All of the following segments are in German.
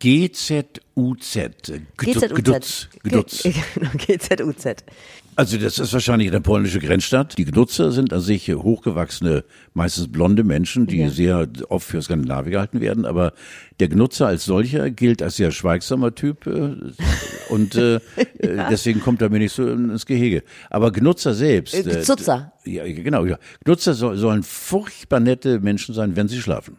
GZUZ. Gdutz. Gdutz. GZUZ. Also das ist wahrscheinlich eine polnische Grenzstadt. Die Gnutzer sind an sich hochgewachsene, meistens blonde Menschen, die Ja. sehr oft für Skandinavier gehalten werden. Aber der Gnutzer als solcher gilt als sehr schweigsamer Typ äh, und äh, äh, deswegen kommt er mir nicht so ins Gehege. Aber Gnutzer selbst. Äh, Gzutzer. ja, genau. Ja. Gnutzer soll, sollen furchtbar nette Menschen sein, wenn sie schlafen.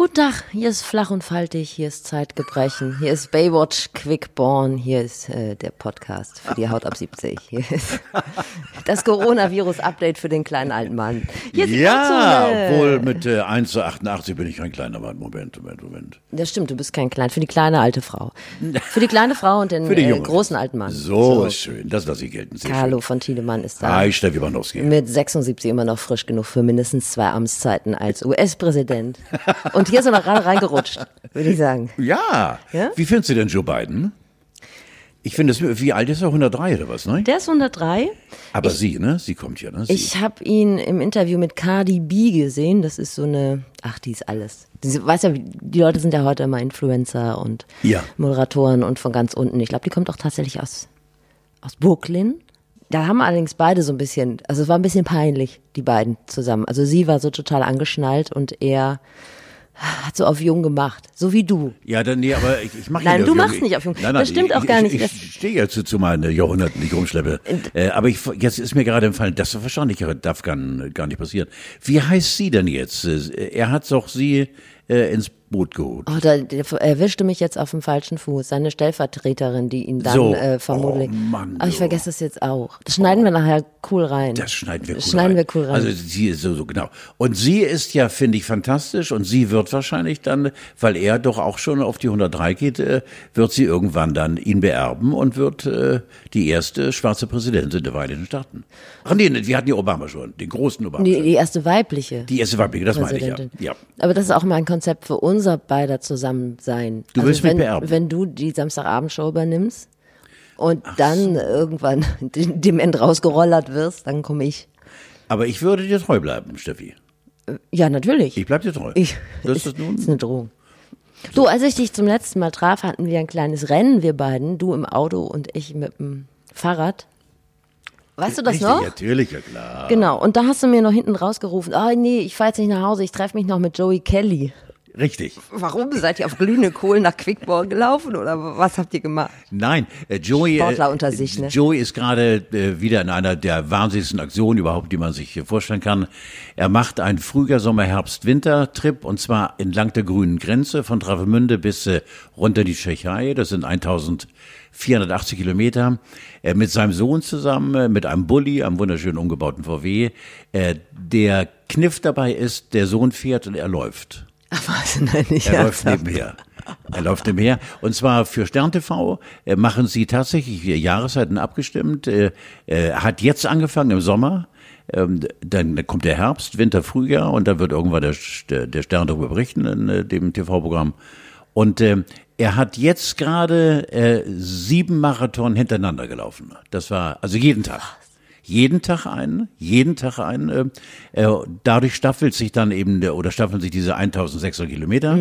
Guten Tag, hier ist Flach und Faltig, hier ist Zeitgebrechen, hier ist Baywatch Quickborn, hier ist äh, der Podcast für die Haut ab 70. Hier ist das Coronavirus-Update für den kleinen alten Mann. Ja, obwohl mit äh, 1 zu 88 bin ich kein kleiner Mann. Moment, Moment, Moment. Das stimmt, du bist kein klein, für die kleine alte Frau. Für die kleine Frau und den äh, großen alten Mann. So, ist schön. Das lasse ich gelten. Sehr Carlo von Tiedemann ist schön. da. Hi, Steffi Banowski. Mit 76 immer noch frisch genug für mindestens zwei Amtszeiten als US-Präsident. Und hier ist er noch gerade reingerutscht, würde ich sagen. Ja. Ja? Wie findest du denn Joe Biden? Ich finde, wie alt ist er? 103 oder was, ne? Der ist 103. Aber sie, ne? Sie kommt ja, ne? Sie. Ich habe ihn im Interview mit Cardi B gesehen. Das ist so eine, ach, die ist alles. Die, weißt ja, die Leute sind ja heute immer Influencer und Ja. Moderatoren und von ganz unten. Ich glaube, die kommt auch tatsächlich aus, aus Brooklyn. Da haben allerdings beide so ein bisschen, also es war ein bisschen peinlich, die beiden zusammen. Also sie war so total angeschnallt und er hat so auf jung gemacht, so wie du. ja, dann, nee, aber ich, ich mache Nein, du machst nicht auf Jung. Nein, nein, Das stimmt ich, auch gar nicht. Ich, ich stehe ja zu, zu meinen Jahrhunderten, die ich rumschleppe. Äh, aber ich, jetzt ist mir gerade empfallen, das wahrscheinlich darf gar, gar nicht passieren. Wie heißt sie denn jetzt? Äh, Er hat doch sie äh, ins Boot geholt. Oh, da, erwischte mich jetzt auf dem falschen Fuß. Seine Stellvertreterin, die ihn dann So. äh, vermutlich. Oh, Mann, Aber ich vergesse das jetzt auch. Das schneiden wir nachher cool rein. Das schneiden wir cool Das schneiden rein. wir cool rein. Also sie ist so, so genau. Und sie ist ja, finde ich, fantastisch und sie wird wahrscheinlich dann, weil er doch auch schon auf die 103 geht, äh, wird sie irgendwann dann ihn beerben und wird äh, die erste schwarze Präsidentin der Vereinigten Staaten. Ach nee, wir hatten die Obama schon, den großen Obama. die, die erste weibliche. Die erste weibliche, das meine ich ja. Ja. Aber das ist auch mein Konzept für unser beider Zusammensein. Du also willst mich wenn, beerben? Wenn du die Samstagabendshow übernimmst und dann irgendwann dem dem End rausgerollert wirst, dann komme ich. Aber ich würde dir treu bleiben, Steffi. Ja, natürlich. Ich bleib dir treu. Ich, das ist nun. ist eine Drohung. Du, als ich dich zum letzten Mal traf, hatten wir ein kleines Rennen, wir beiden. Du im Auto und ich mit dem Fahrrad. Weißt du das Richtig, noch? Natürlich, ja klar. Genau. Und da hast du mir noch hinten rausgerufen, ah nee, ich fahr jetzt nicht nach Hause, ich treffe mich noch mit Joey Kelly. Richtig. Warum? Seid ihr auf glühende Kohlen nach Quickborn gelaufen oder was habt ihr gemacht? Nein, äh, Joey, Sportler äh, unter sich, ne? Joey ist gerade äh, wieder in einer der wahnsinnigsten Aktionen überhaupt, die man sich äh, vorstellen kann. Er macht einen Frühjahr, Sommer, Herbst, Winter-Trip und zwar entlang der grünen Grenze von Travemünde bis äh, runter die Tschechei. Das sind 1480 Kilometer. Äh, mit seinem Sohn zusammen, äh, mit einem Bulli, einem wunderschönen umgebauten VW. Äh, der Kniff dabei ist, der Sohn fährt und er läuft. Was, nein, nicht Er läuft nebenher. Er läuft nebenher. Und zwar für Stern TV äh, machen sie tatsächlich die Jahreszeiten abgestimmt. Äh, äh, hat jetzt angefangen im Sommer. Ähm, dann kommt der Herbst, Winter, Frühjahr und dann wird irgendwann der, der, Stern darüber berichten in äh, dem TV-Programm. Und ähm, er hat jetzt gerade äh, sieben Marathon hintereinander gelaufen. Das war also jeden Tag. Jeden Tag einen, jeden Tag einen. Äh, äh, dadurch staffelt sich dann eben der, oder staffeln sich diese 1600 Kilometer.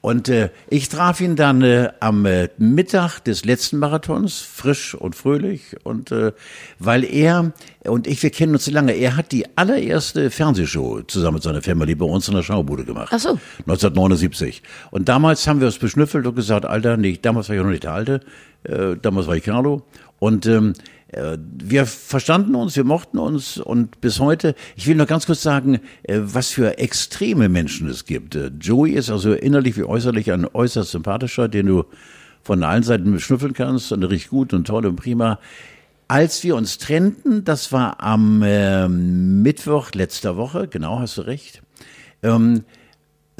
Und äh, ich traf ihn dann äh, am äh, Mittag des letzten Marathons, frisch und fröhlich. Und äh, weil er und ich, wir kennen uns so lange, er hat die allererste Fernsehshow zusammen mit seiner Family bei uns in der Schaubude gemacht. Ach so. 1979. Und damals haben wir uns beschnüffelt und gesagt, Alter, nee, damals war ich noch nicht der Alte, äh, damals war ich Carlo. Und ähm, äh, wir verstanden uns, wir mochten uns und bis heute, ich will noch ganz kurz sagen, äh, was für extreme Menschen es gibt. Äh, Joey ist also innerlich wie äußerlich ein äußerst sympathischer, den du von allen Seiten beschnüffeln kannst und richtig gut und toll und prima. Als wir uns trennten, das war am äh, Mittwoch letzter Woche, genau, hast du recht, ähm,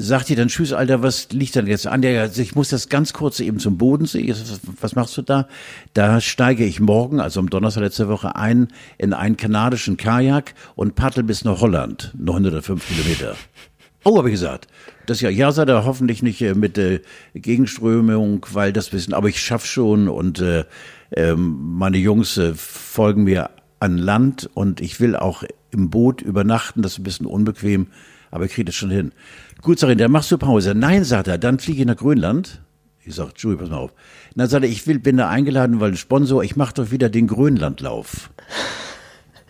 sagt ihr dann, tschüss, Alter, was liegt denn jetzt an? Also ich muss das ganz kurz eben zum Bodensee. Was, machst du da? Da steige ich morgen, also am Donnerstag letzte Woche, ein in einen kanadischen Kajak und paddel bis nach Holland, 905 Kilometer. Oh, habe ich gesagt. Das ja, ja, sei da hoffentlich nicht äh, mit äh, Gegenströmung, weil das wissen, aber ich schaff schon und äh, ähm, meine Jungs äh, folgen mir an Land und ich will auch im Boot übernachten, das ist ein bisschen unbequem, aber ich kriege das schon hin. Gut, sag ich, dann machst du Pause. Nein, sagt er, dann fliege ich nach Grönland. Ich sag, Julie, pass mal auf. dann sagt er, ich will, bin da eingeladen, weil ein Sponsor, ich mache doch wieder den Grönlandlauf.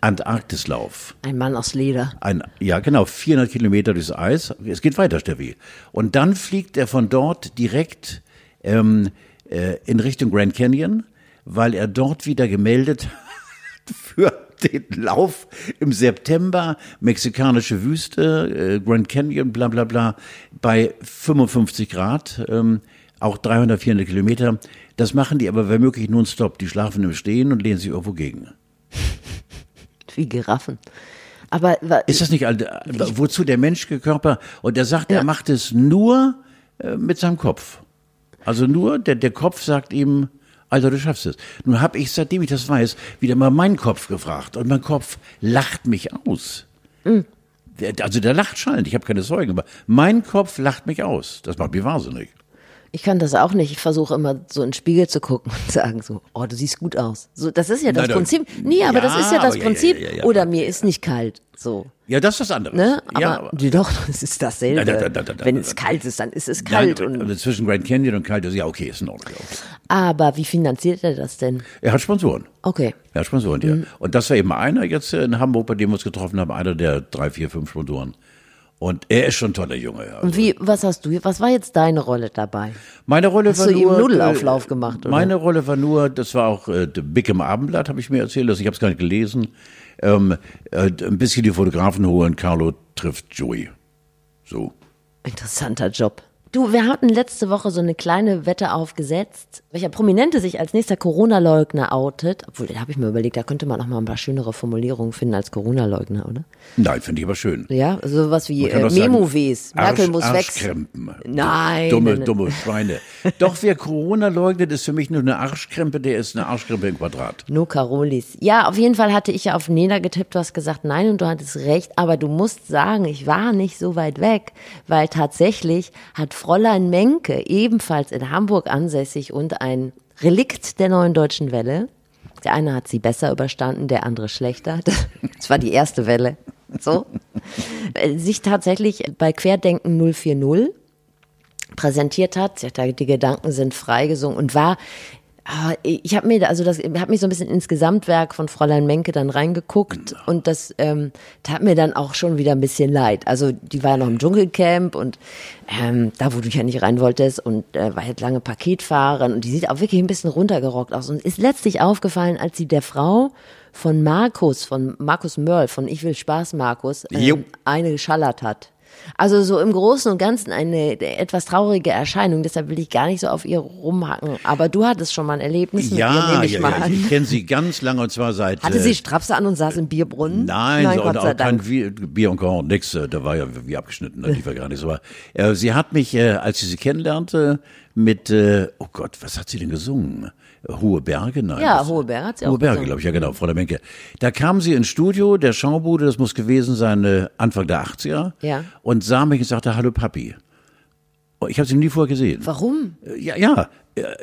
Antarktislauf. Ein Mann aus Leder. Ein, ja, genau, 400 Kilometer durchs Eis. Es geht weiter, Steffi. Und dann fliegt er von dort direkt ähm, äh, in Richtung Grand Canyon, weil er dort wieder gemeldet hat für den Lauf im September, mexikanische Wüste, äh, Grand Canyon, bla bla bla, bei 55 Grad, ähm, auch 300, 400 Kilometer. Das machen die aber wenn möglich nonstop. Die schlafen im Stehen und lehnen sich irgendwo gegen. Wie Giraffen. Aber ist das nicht, wozu der menschliche Körper, und er sagt, ja. er macht es nur äh, mit seinem Kopf. Also nur, der, der Kopf sagt ihm, Alter, du schaffst es. Nun habe ich, seitdem ich das weiß, wieder mal meinen Kopf gefragt. Und mein Kopf lacht mich aus. Mhm. Also der lacht schallend, ich habe keine Zeugen, aber mein Kopf lacht mich aus. Das macht mich wahnsinnig. Ich kann das auch nicht. Ich versuche immer so in den Spiegel zu gucken und sagen so, oh, du siehst gut aus. So, das ist ja das Nein, Prinzip. Nee, aber ja, das ist ja das Prinzip. Ja, ja, Oder mir ist nicht kalt. So. Ja, das ist was anderes. Ne? Aber, ja, aber doch, das ist dasselbe. Da, da, da, Wenn es kalt ist, dann ist es kalt. Nein, und also zwischen Grand Canyon und kalt ist ja okay, ist in Ordnung. Aber wie finanziert er das denn? Er hat Sponsoren. Okay. Er hat Sponsoren, ja. Mhm. Und das war eben einer jetzt in Hamburg, bei dem wir uns getroffen haben, einer der drei, vier, fünf Sponsoren. Und er ist schon ein toller Junge. Also. Und wie, was hast du, was war jetzt deine Rolle dabei? Meine Rolle hast war du nur. Nudelauflauf gemacht, oder? Meine Rolle war nur, das war auch äh, Big im Abendblatt, habe ich mir erzählt, also ich habe es gar nicht gelesen. Ähm, äh, ein bisschen die Fotografen holen, Carlo trifft Joey. So. Interessanter Job. Du, wir hatten letzte Woche so eine kleine Wette aufgesetzt, welcher Prominente sich als nächster Corona-Leugner outet. Obwohl, da habe ich mir überlegt, da könnte man auch mal ein paar schönere Formulierungen finden als Corona-Leugner, oder? Nein, finde ich aber schön. Ja, sowas wie äh, Memo-Ws. Merkel muss weg. Nein. Dumme, dumme Schweine. Doch, wer Corona leugnet, ist für mich nur eine Arschkrempe, der ist eine Arschkrempe im Quadrat. No Carolis. Ja, auf jeden Fall hatte ich ja auf Nena getippt, du hast gesagt, nein, und du hattest recht, aber du musst sagen, ich war nicht so weit weg, weil tatsächlich hat Fräulein Menke, ebenfalls in Hamburg ansässig und ein Relikt der neuen deutschen Welle. Der eine hat sie besser überstanden, der andere schlechter. Das war die erste Welle. So. Sich tatsächlich bei Querdenken 040 präsentiert hat. Sie hat da, die Gedanken sind freigesungen und war Ah, ich habe mir also das habe mich so ein bisschen ins Gesamtwerk von Fräulein Menke dann reingeguckt und das ähm, tat mir dann auch schon wieder ein bisschen leid. Also die war ja noch im Dschungelcamp und ähm, da wo du ja nicht rein wolltest und äh, war jetzt lange Paketfahrerin und die sieht auch wirklich ein bisschen runtergerockt aus und ist letztlich aufgefallen, als sie der Frau von Markus, von Markus Mörl, von Ich will Spaß Markus, ähm, eine geschallert hat. Also so im Großen und Ganzen eine etwas traurige Erscheinung. Deshalb will ich gar nicht so auf ihr rumhacken. Aber du hattest schon mal ein Erlebnis mit ja, ihr, nehme ich ja, mal ja. an. Ich kenne sie ganz lange und zwar seit. Hatte sie äh, Strapse an und saß im Bierbrunnen? Nein, Nein so, und auch kein Bier und Korn, nix. Äh, da war ja wie abgeschnitten, da lief ja gar nichts. Aber äh, sie hat mich, äh, als ich sie kennenlernte, mit, äh, oh Gott, was hat sie denn gesungen? Hohe Berge, nein. Ja, Hohe Berge hat sie Hohe Berge, glaube ich, ja genau, Frau der Menke. Da kam sie ins Studio der Schaubude, das muss gewesen sein, äh, Anfang der 80er. Ja. Und sah mich und sagte, hallo Papi. Oh, ich habe sie nie vorher gesehen. Warum? Äh, ja, ja.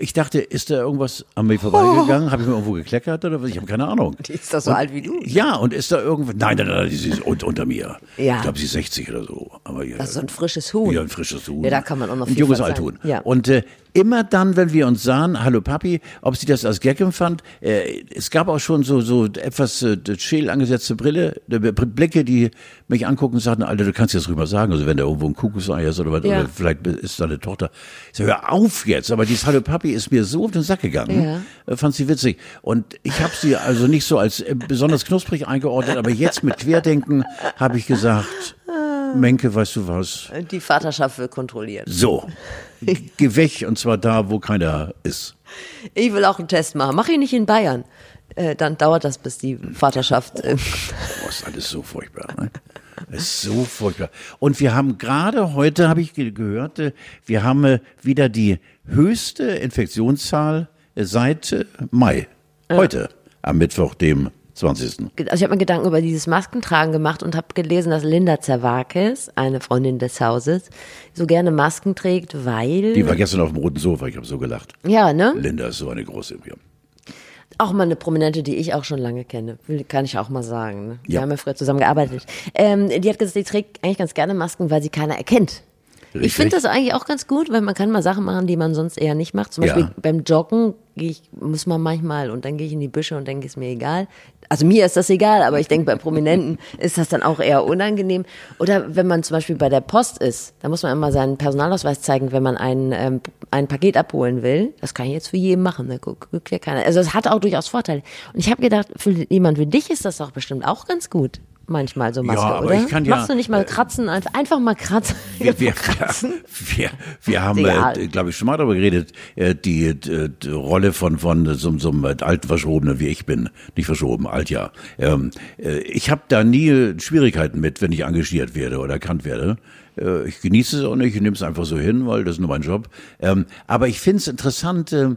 Ich dachte, ist da irgendwas an mir vorbeigegangen? Oh. Habe ich mir irgendwo gekleckert oder was? Ich habe keine Ahnung. Die ist doch so und, alt wie du. Ja, und ist da irgendwas? Nein, nein, nein, sie ist unter, unter mir. Ja. Ich glaube, sie ist 60 oder so. Aber ja, das ist so ein frisches Huhn. Ja, ein frisches Huhn. Ja, da kann man auch noch viel Ein junges Althuhn. Ja. Und äh, immer dann, wenn wir uns sahen, hallo Papi, ob sie das als Gag empfand, äh, es gab auch schon so, so etwas äh, scheel angesetzte Brille, äh, Blicke, die mich angucken und sagten, Alter, du kannst jetzt rüber sagen, also wenn da irgendwo ein Kuckucksei ist oder was, ja. oder vielleicht ist deine Tochter. Ich sag, hör auf jetzt, aber dieses Hallo Papi ist mir so auf den Sack gegangen. Ja. Äh, fand sie witzig. Und ich habe sie also nicht so als äh, besonders knusprig eingeordnet, aber jetzt mit Querdenken habe ich gesagt, Menke, weißt du was? Die Vaterschaft wird kontrolliert. So. Geh weg und zwar da, wo keiner ist. Ich will auch einen Test machen. Mach ihn nicht in Bayern. Äh, dann dauert das, bis die Vaterschaft. Äh oh, ist alles so furchtbar. Ne? ist so furchtbar. Und wir haben gerade heute, habe ich gehört, äh, wir haben äh, wieder die höchste Infektionszahl seit Mai. Heute, am Mittwoch, dem 20. Also ich habe mir Gedanken über dieses Maskentragen gemacht und habe gelesen, dass Linda Zerwakis, eine Freundin des Hauses, so gerne Masken trägt, weil... Die war gestern auf dem roten Sofa, ich habe so gelacht. ja, ne? Linda ist so eine große. Ja. Auch mal eine Prominente, die ich auch schon lange kenne. Kann ich auch mal sagen. Ne? Wir Ja. haben ja früher zusammen gearbeitet. Ähm, die hat gesagt, sie trägt eigentlich ganz gerne Masken, weil sie keiner erkennt. Ich Richtig. finde das eigentlich auch ganz gut, weil man kann mal Sachen machen, die man sonst eher nicht macht. Zum Beispiel Ja. beim Joggen ich, muss man manchmal und dann gehe ich in die Büsche und denke, ist mir egal. Also mir ist das egal, aber ich denke, bei Prominenten ist das dann auch eher unangenehm. Oder wenn man zum Beispiel bei der Post ist, da muss man immer seinen Personalausweis zeigen, wenn man ein, ähm, ein Paket abholen will. Das kann ich jetzt für jeden machen, da guckt, guckt ja keiner. Also es hat auch durchaus Vorteile. Und ich habe gedacht, für jemand wie dich ist das doch bestimmt auch ganz gut. Manchmal so Maske, aber oder? ich kann ja, Machst du nicht mal kratzen, einfach, einfach mal kratzen. Wir, wir, kratzen. wir, wir haben, Egal. äh, glaube ich, schon mal darüber geredet, äh, die, äh, die Rolle von, von so, so einem alten Verschrobenen, wie ich bin. Nicht verschoben, alt ja. Ähm, äh, ich habe da nie Schwierigkeiten mit, wenn ich engagiert werde oder erkannt werde. Äh, ich genieße es auch nicht, ich nehme es einfach so hin, weil das ist nur mein Job. Ähm, aber ich finde es interessant, äh,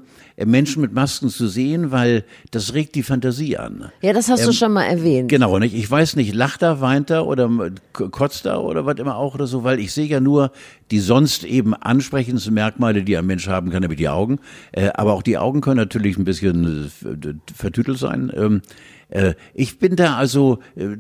Menschen mit Masken zu sehen, weil das regt die Fantasie an. Ja, das hast du schon mal erwähnt. Genau, nicht? Ich weiß nicht, lacht er, weint er oder kotzt er oder was immer auch oder so, weil ich sehe ja nur die sonst eben ansprechendsten Merkmale, die ein Mensch haben kann, nämlich die Augen. Äh, aber auch die Augen können natürlich ein bisschen äh, vertütelt sein. Ähm, äh, ich bin da also, äh,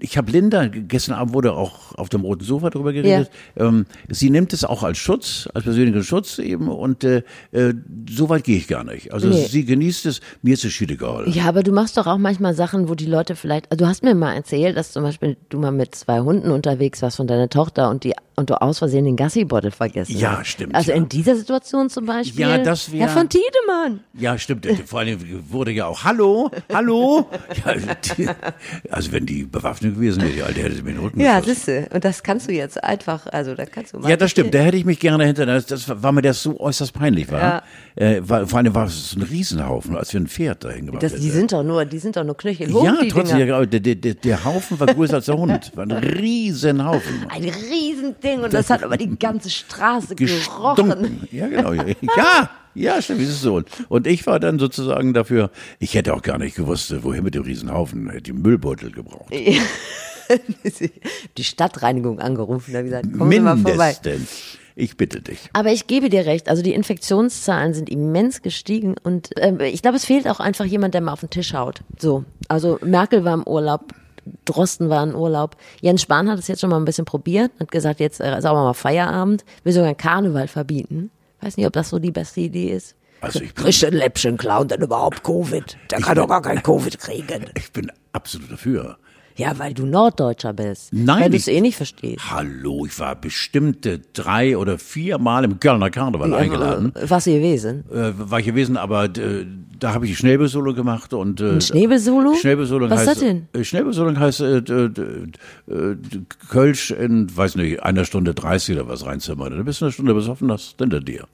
ich habe Linda, gestern Abend wurde auch auf dem roten Sofa darüber geredet, ähm, sie nimmt es auch als Schutz, als persönlichen Schutz eben und äh, äh, so weit gehe ich gar nicht. Also Nee. sie genießt es, mir ist es schied egal. Ja, aber du machst doch auch manchmal Sachen, wo die Leute vielleicht, also du hast mir mal erzählt, dass zum Beispiel du mal mit zwei Hunden unterwegs warst von deiner Tochter und die und du aus Versehen den Gassi-Bottle vergessen Ja, hast. stimmt, Also ja. in dieser Situation zum Beispiel. Ja, das wär- Herr von Tiedemann. Ja, stimmt. Vor allem wurde ja auch Hallo, Hallo. Ja, die, also wenn die bewaffnet gewesen wäre, die Alte hätte sie mir den Rücken Ja, geschossen. siehste. Und das kannst du jetzt einfach, also da kannst du mal. Ja, das stimmt. Da hätte ich mich gerne hinter. Das, das war mir das so äußerst peinlich war. Ja. Äh, war vor allem war es ein Riesenhaufen, als wir ein Pferd dahin gemacht Das, die sind doch nur, die sind doch nur knöchelhoch, Ja, trotzdem, ja, der, der, der, der Haufen war größer als der Hund. War ein Riesenhaufen. Ein Riesending und das hat aber die ganze Straße gerochen. Gestunken. Ja, genau. Ja, ja, stimmt, ist es so. Und ich war dann sozusagen dafür, ich hätte auch gar nicht gewusst, wohin mit dem Riesenhaufen, hätte die Müllbeutel gebraucht. Die Stadtreinigung angerufen, da gesagt, Sie mal vorbei. Mindestens. Ich bitte dich. Aber ich gebe dir recht, also die Infektionszahlen sind immens gestiegen und äh, ich glaube, es fehlt auch einfach jemand, der mal auf den Tisch haut. So, also Merkel war im Urlaub, Drosten war im Urlaub, Jens Spahn hat es jetzt schon mal ein bisschen probiert, hat gesagt, jetzt äh, sagen wir mal Feierabend, will sogar Karneval verbieten. Weiß nicht, ob das so die beste Idee ist. Also ich bin- ein Läppchen Clown denn überhaupt Covid? Der kann doch gar kein Covid kriegen. Ich bin absolut dafür. Ja, weil du Norddeutscher bist. Nein, Weil du es eh nicht verstehst. Hallo, ich war bestimmte drei oder vier Mal im Kölner Karneval eingeladen. Was ihr gewesen? Äh, war ich gewesen, aber äh, da habe ich die Schnäbelsolo gemacht und äh, Ein Schnäbelsolo? Schnäbelsolo Was ist heißt, das denn? Äh, Schnäbelsolo heißt äh, d- äh, Kölsch in, weiß nicht, einer Stunde 30 oder was reinzimmern. Dann bist du eine Stunde besoffen, das ist hinter dir.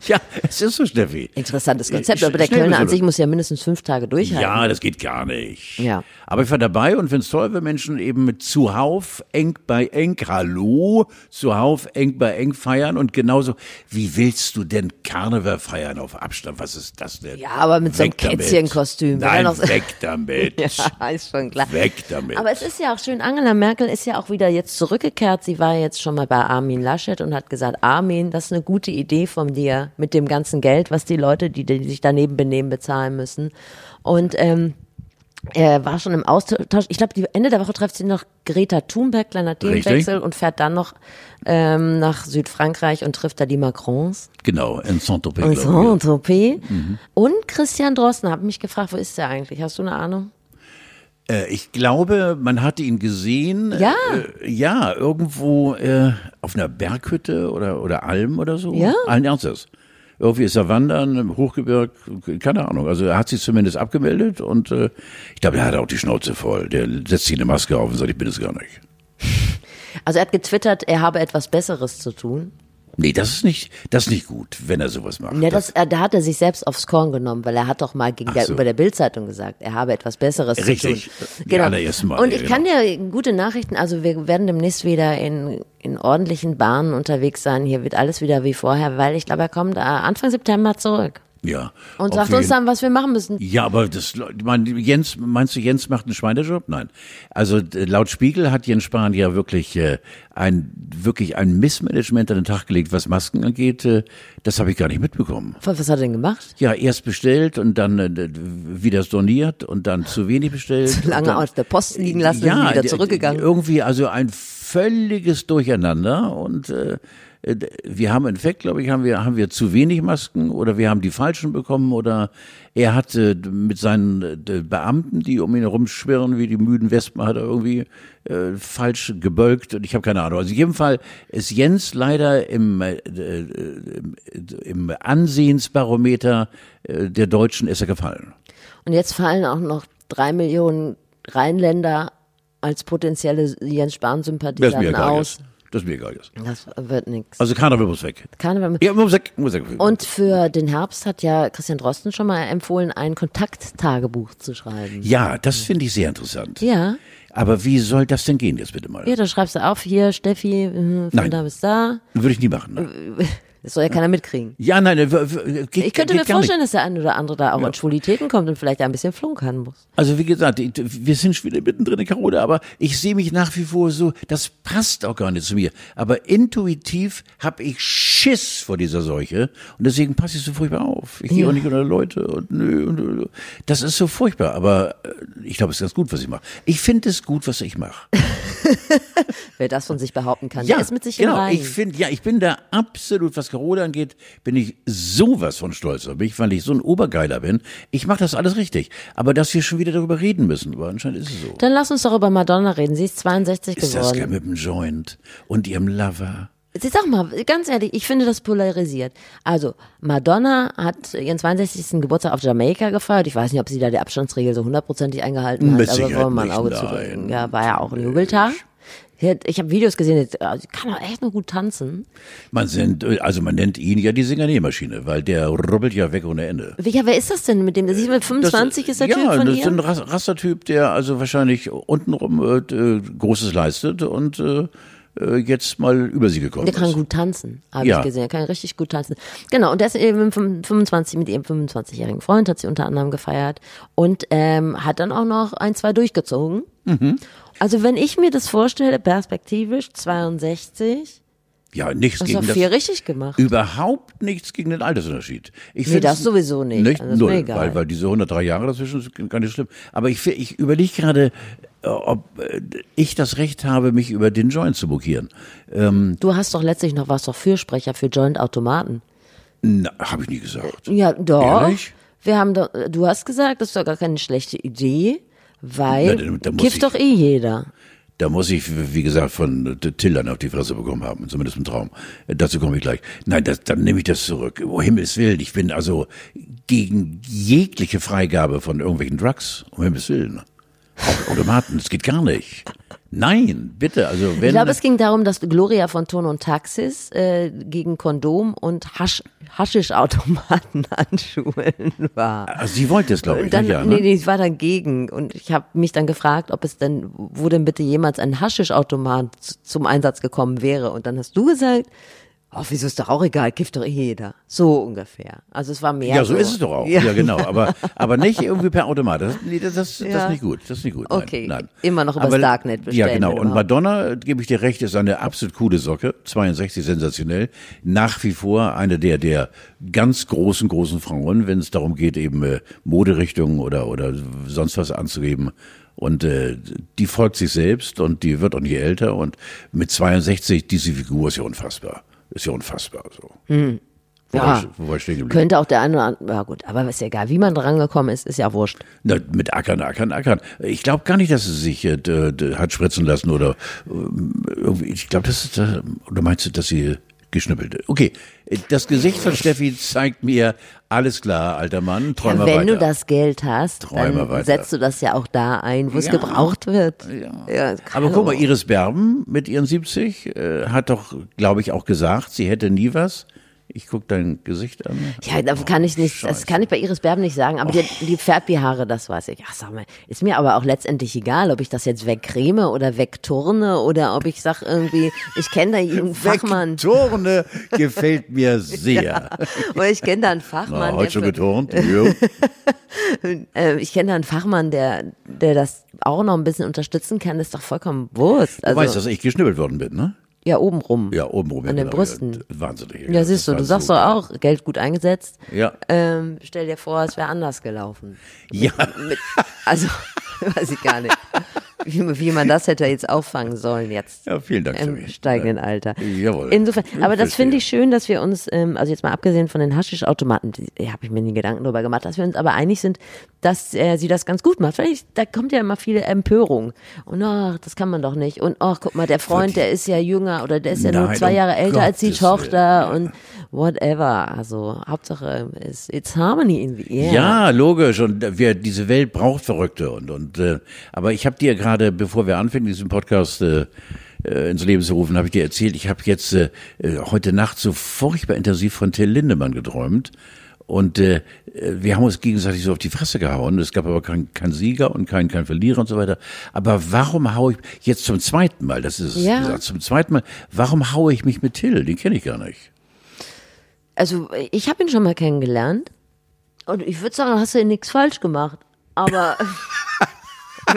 ja, es ist so, Steffi. Interessantes Konzept, Sch- aber der Kölner an sich muss ja mindestens fünf Tage durchhalten. Ja, das geht gar nicht. Ja. Aber ich war dabei und finde es toll, wenn Menschen eben mit zuhauf eng bei eng, hallo, zuhauf eng bei eng feiern und genauso, wie willst du denn Karneval feiern auf Abstand? Was ist das denn? Ja, aber mit so einem Weg. Kätzchenkostüm. Nein, weg damit. Ja, ist schon klar. Weg damit. Aber es ist ja auch schön, Angela Merkel ist ja auch wieder jetzt zurückgekehrt. Sie war jetzt schon mal bei Armin Laschet und hat gesagt, Armin, das ist eine gute Idee von dir mit dem ganzen Geld, was die Leute, die, die sich daneben benehmen, bezahlen müssen. Und ähm, er war schon im Austausch. Ich glaube, Ende der Woche trifft sie noch Greta Thunberg, kleiner Themenwechsel, und fährt dann noch ähm, nach Südfrankreich und trifft da die Macrons. genau, in Saint-Tropez. Und glaube ich. Mhm. Saint-Tropez. Und Christian Drosten, habe mich gefragt, wo ist der eigentlich? Hast du eine Ahnung? Äh, ich glaube, man hatte ihn gesehen. Ja. Äh, ja, irgendwo äh, auf einer Berghütte oder, oder Alm oder so. Ja. Allen Ernstes. Irgendwie ist er wandern im Hochgebirg, keine Ahnung. Also er hat sich zumindest abgemeldet und äh, ich glaube, er hat auch die Schnauze voll. Der setzt sich eine Maske auf und sagt, ich bin es gar nicht. Also er hat getwittert, er habe etwas Besseres zu tun. Nee, das ist nicht, das ist nicht gut, wenn er sowas macht. Ja, das, er, da hat er sich selbst aufs Korn genommen, weil er hat doch mal gegenüber so. der Bildzeitung gesagt, er habe etwas Besseres Richtig. zu tun. Die allerersten Mal, Und ja, ich genau. kann dir gute Nachrichten, also wir werden demnächst wieder in, in ordentlichen Bahnen unterwegs sein. Hier wird alles wieder wie vorher, weil ich glaube, er kommt äh, Anfang September zurück. Ja. Und sagt uns dann, was wir machen müssen. Ja, aber das, mein, Jens, meinst du, Jens macht einen Schweinejob? Nein. Also laut Spiegel hat Jens Spahn ja wirklich äh, ein wirklich ein Missmanagement an den Tag gelegt, was Masken angeht. Äh, das habe ich gar nicht mitbekommen. Was was hat er denn gemacht? Ja, erst bestellt und dann äh, wieder storniert und dann zu wenig bestellt. Zu lange dann, auf der Post liegen lassen ja, und wieder zurückgegangen. Irgendwie also ein völliges Durcheinander und äh, wir haben in Effekt, glaube ich, haben wir haben wir zu wenig Masken oder wir haben die falschen bekommen oder er hat äh, mit seinen äh, Beamten, die um ihn herum schwirren wie die müden Wespen, hat er irgendwie äh, falsch gebölkt und ich habe keine Ahnung. Also in jedem Fall ist Jens leider im, äh, äh, im, Ansehensbarometer äh, der Deutschen ist er gefallen. Und jetzt fallen auch noch drei Millionen Rheinländer als potenzielle Jens Spahn-Sympathisanten aus. jetzt. Das ist mir egal jetzt. Das wird nichts. Also Karneval muss weg. Karneval. Ja, muss weg, muss weg. Und für den Herbst hat ja Christian Drosten schon mal empfohlen, ein Kontakttagebuch zu schreiben. ja, das finde ich sehr interessant. Ja, Aber wie soll das denn gehen jetzt bitte mal? ja, da schreibst du auf, hier Steffi, äh, von Nein. da bis da. Würde ich nie machen. Ne? Das soll ja keiner mitkriegen. Ja, nein, geht, Ich könnte geht mir vorstellen, dass der ein oder andere da auch an Schwulitäten kommt und vielleicht ein bisschen flunkern muss. Also wie gesagt, wir sind schon wieder mittendrin in Corona, aber ich sehe mich nach wie vor so, das passt auch gar nicht zu mir. Aber intuitiv habe ich Schiss vor dieser Seuche und deswegen passe ich so furchtbar auf. Ich gehe Ja. auch nicht unter Leute und nö, und, nö. das ist so furchtbar. Aber äh, ich glaube, es ist ganz gut, was ich mache. Ich finde es gut, was ich mache. Wer das von sich behaupten kann, der ist mit sich genau. im Reinen. Ich finde, ja, ich bin da absolut, was Corona angeht, bin ich sowas von stolz auf mich, weil ich so ein Obergeiler bin. Ich mache das alles richtig. Aber dass wir schon wieder darüber reden müssen, aber anscheinend ist es so. Dann lass uns doch über Madonna reden. Sie ist 62 Ist das geworden. geil mit dem Joint und ihrem Lover? Sie sag mal, ganz ehrlich, ich finde das polarisiert. Also, Madonna hat ihren 62. Geburtstag auf Jamaika gefeiert. Ich weiß nicht, ob sie da die Abstandsregel so hundertprozentig eingehalten hat, Mit aber wollen wir mal ein Auge zudrücken. Ja, war ja auch ein Jubeltag. Ich habe Videos gesehen, also, kann auch echt nur gut tanzen. Man sind, also man nennt ihn ja die Singernähmaschine, weil der rubbelt ja weg ohne Ende. Welcher, wer ist das denn mit dem? Der sieht mit 25 ist der ja, Typ von das ihr? ist ein Ras- Rastertyp, der also wahrscheinlich untenrum äh, äh, Großes leistet und äh, äh, jetzt mal über sie gekommen Der kann ist. gut tanzen, habe Ja. ich gesehen. Er kann richtig gut tanzen. Genau, und ist eben mit fünf- 25, mit ihrem 25-jährigen Freund, hat sie unter anderem gefeiert und ähm, hat dann auch noch ein, zwei durchgezogen. Mhm. Also wenn ich mir das vorstelle, perspektivisch, 62, Ja, nichts du gegen das. viel richtig gemacht. Überhaupt nichts gegen den Altersunterschied. Ich Nee, das sowieso nicht. Nicht Das ist mir null, egal. weil, weil diese 103 Jahre dazwischen ist gar nicht schlimm. Aber ich, ich überlege gerade, ob äh, ich das Recht habe, mich über den Joint zu mokieren. Ähm, Du hast doch letztlich noch, warst doch Fürsprecher für Joint-Automaten. na, habe ich nie gesagt. Ja, doch. Ehrlich? Wir haben doch, du hast gesagt, das ist doch gar keine schlechte Idee, weil Na, da- da kifft ich- doch eh jeder. Da muss ich, wie gesagt, von äh, Tillern auf die Fresse bekommen haben, zumindest im Traum. Äh, Dazu komme ich gleich. Nein, das, dann nehme ich das zurück. Um Himmels Willen, ich bin also gegen jegliche Freigabe von irgendwelchen Drugs. Um Himmels Willen. Automaten, das geht gar nicht. Nein, bitte, also wenn... Ich glaube, es ging darum, dass Gloria von Ton und Taxis äh, gegen Kondom und Hasch, Haschischautomaten an Schulen war. also sie wollte es, glaube ich. Dann, ja, nee, ne? nee, ich war dann gegen. Und ich habe mich dann gefragt, ob es denn, wo denn bitte jemals ein Haschischautomat zum Einsatz gekommen wäre. Und dann hast du gesagt, ach, wieso ist doch auch egal, kifft doch eh jeder. So ungefähr. Also es war mehr Ja, so ist es doch auch. Ja, genau. Aber, aber nicht irgendwie per Automat. Das, nee, das, das, das Ja. ist nicht gut. Das ist nicht gut. Nein, Okay. Nein. Immer noch übers aber, Darknet bestellen, Ja, genau. Und. Madonna, gebe ich dir recht, ist eine absolut coole Socke. 62 sensationell. Nach wie vor eine der, der ganz großen, großen Frauen, wenn es darum geht, eben äh, Moderichtungen oder, oder sonst was anzugeben. Und äh, die folgt sich selbst und die wird auch nie älter. Und mit 62, diese Figur ist ja unfassbar. Ist ja unfassbar. So. Wo, Hm. Ja. war ich, wo war ich stehen geblieben? Könnte auch der eine oder andere, ja gut, aber ist ja egal, wie man dran gekommen ist, ist ja wurscht. Na, mit Ackern, Ackern, Ackern. Ich glaube gar nicht, dass sie sich äh, hat spritzen lassen oder ähm, irgendwie. Ich glaube, das ist. Äh, oder meinst du, dass sie geschnippelt? Okay, das Gesicht von Steffi zeigt mir alles klar, alter Mann. Träum Ja, wenn weiter. du das Geld hast, Träum mal dann weiter. setzt du das ja auch da ein, wo es Ja. gebraucht wird. Ja. Aber guck mal, Iris Berben mit ihren 70 äh, hat doch, glaube ich, auch gesagt, sie hätte nie was Ich gucke dein Gesicht an. Ja, da kann ich nicht, das Scheiße. kann ich bei Iris Berben nicht sagen, aber die, die färbt die Haare, das weiß ich. Ach, sag mal, ist mir aber auch letztendlich egal, ob ich das jetzt wegcreme oder wegturne oder ob ich sag irgendwie, ich kenne da einen Fachmann. Turne gefällt mir sehr. Oder ich kenne da einen Fachmann. Na, heute schon geturnt? Äh, ich kenne da einen Fachmann, der, der das auch noch ein bisschen unterstützen kann, das ist doch vollkommen Wurst. Du Also, weißt, dass ich geschnippelt worden bin, ne? Ja, obenrum. Ja, oben rum. ja, An den genau, Brüsten. Ja, wahnsinnig. Ja, siehst du, du war sagst so doch geil. auch, Geld gut eingesetzt. Ja. Ähm, stell dir vor, es wäre anders gelaufen. Ja. Mit, also, weiß ich gar nicht, wie, wie man das hätte jetzt auffangen sollen jetzt. Ja, vielen Dank, Im steigenden Alter. Jawohl. Insofern, aber das finde ich schön, dass wir uns, ähm, also jetzt mal abgesehen von den Haschischautomaten, die habe ich mir nie Gedanken darüber gemacht, dass wir uns aber einig sind, dass äh, sie das ganz gut macht. Vielleicht, da kommt ja immer viele Empörung. Und ach, das kann man doch nicht. Und ach, guck mal, der Freund, der ist ja jünger oder der ist ja nur Nein, zwei um Jahre älter als die Tochter und whatever. Also Hauptsache, it's, it's harmony in the air. Ja, logisch. Und wir, diese Welt braucht Verrückte. Und, und äh, aber ich habe dir gerade, bevor wir anfingen, diesen Podcast äh, äh, ins Leben zu rufen, habe ich dir erzählt, ich habe jetzt äh, äh, heute Nacht so furchtbar intensiv von Till Lindemann geträumt. Und äh, wir haben uns gegenseitig so auf die Fresse gehauen. Es gab aber keinen kein Sieger und keinen kein Verlierer und so weiter. Aber warum hau ich jetzt zum zweiten Mal, das ist es Ja. gesagt, zum zweiten Mal, warum haue ich mich mit Till? Den kenne ich gar nicht. Also ich habe ihn schon mal kennengelernt und ich würde sagen, hast du nichts falsch gemacht. Aber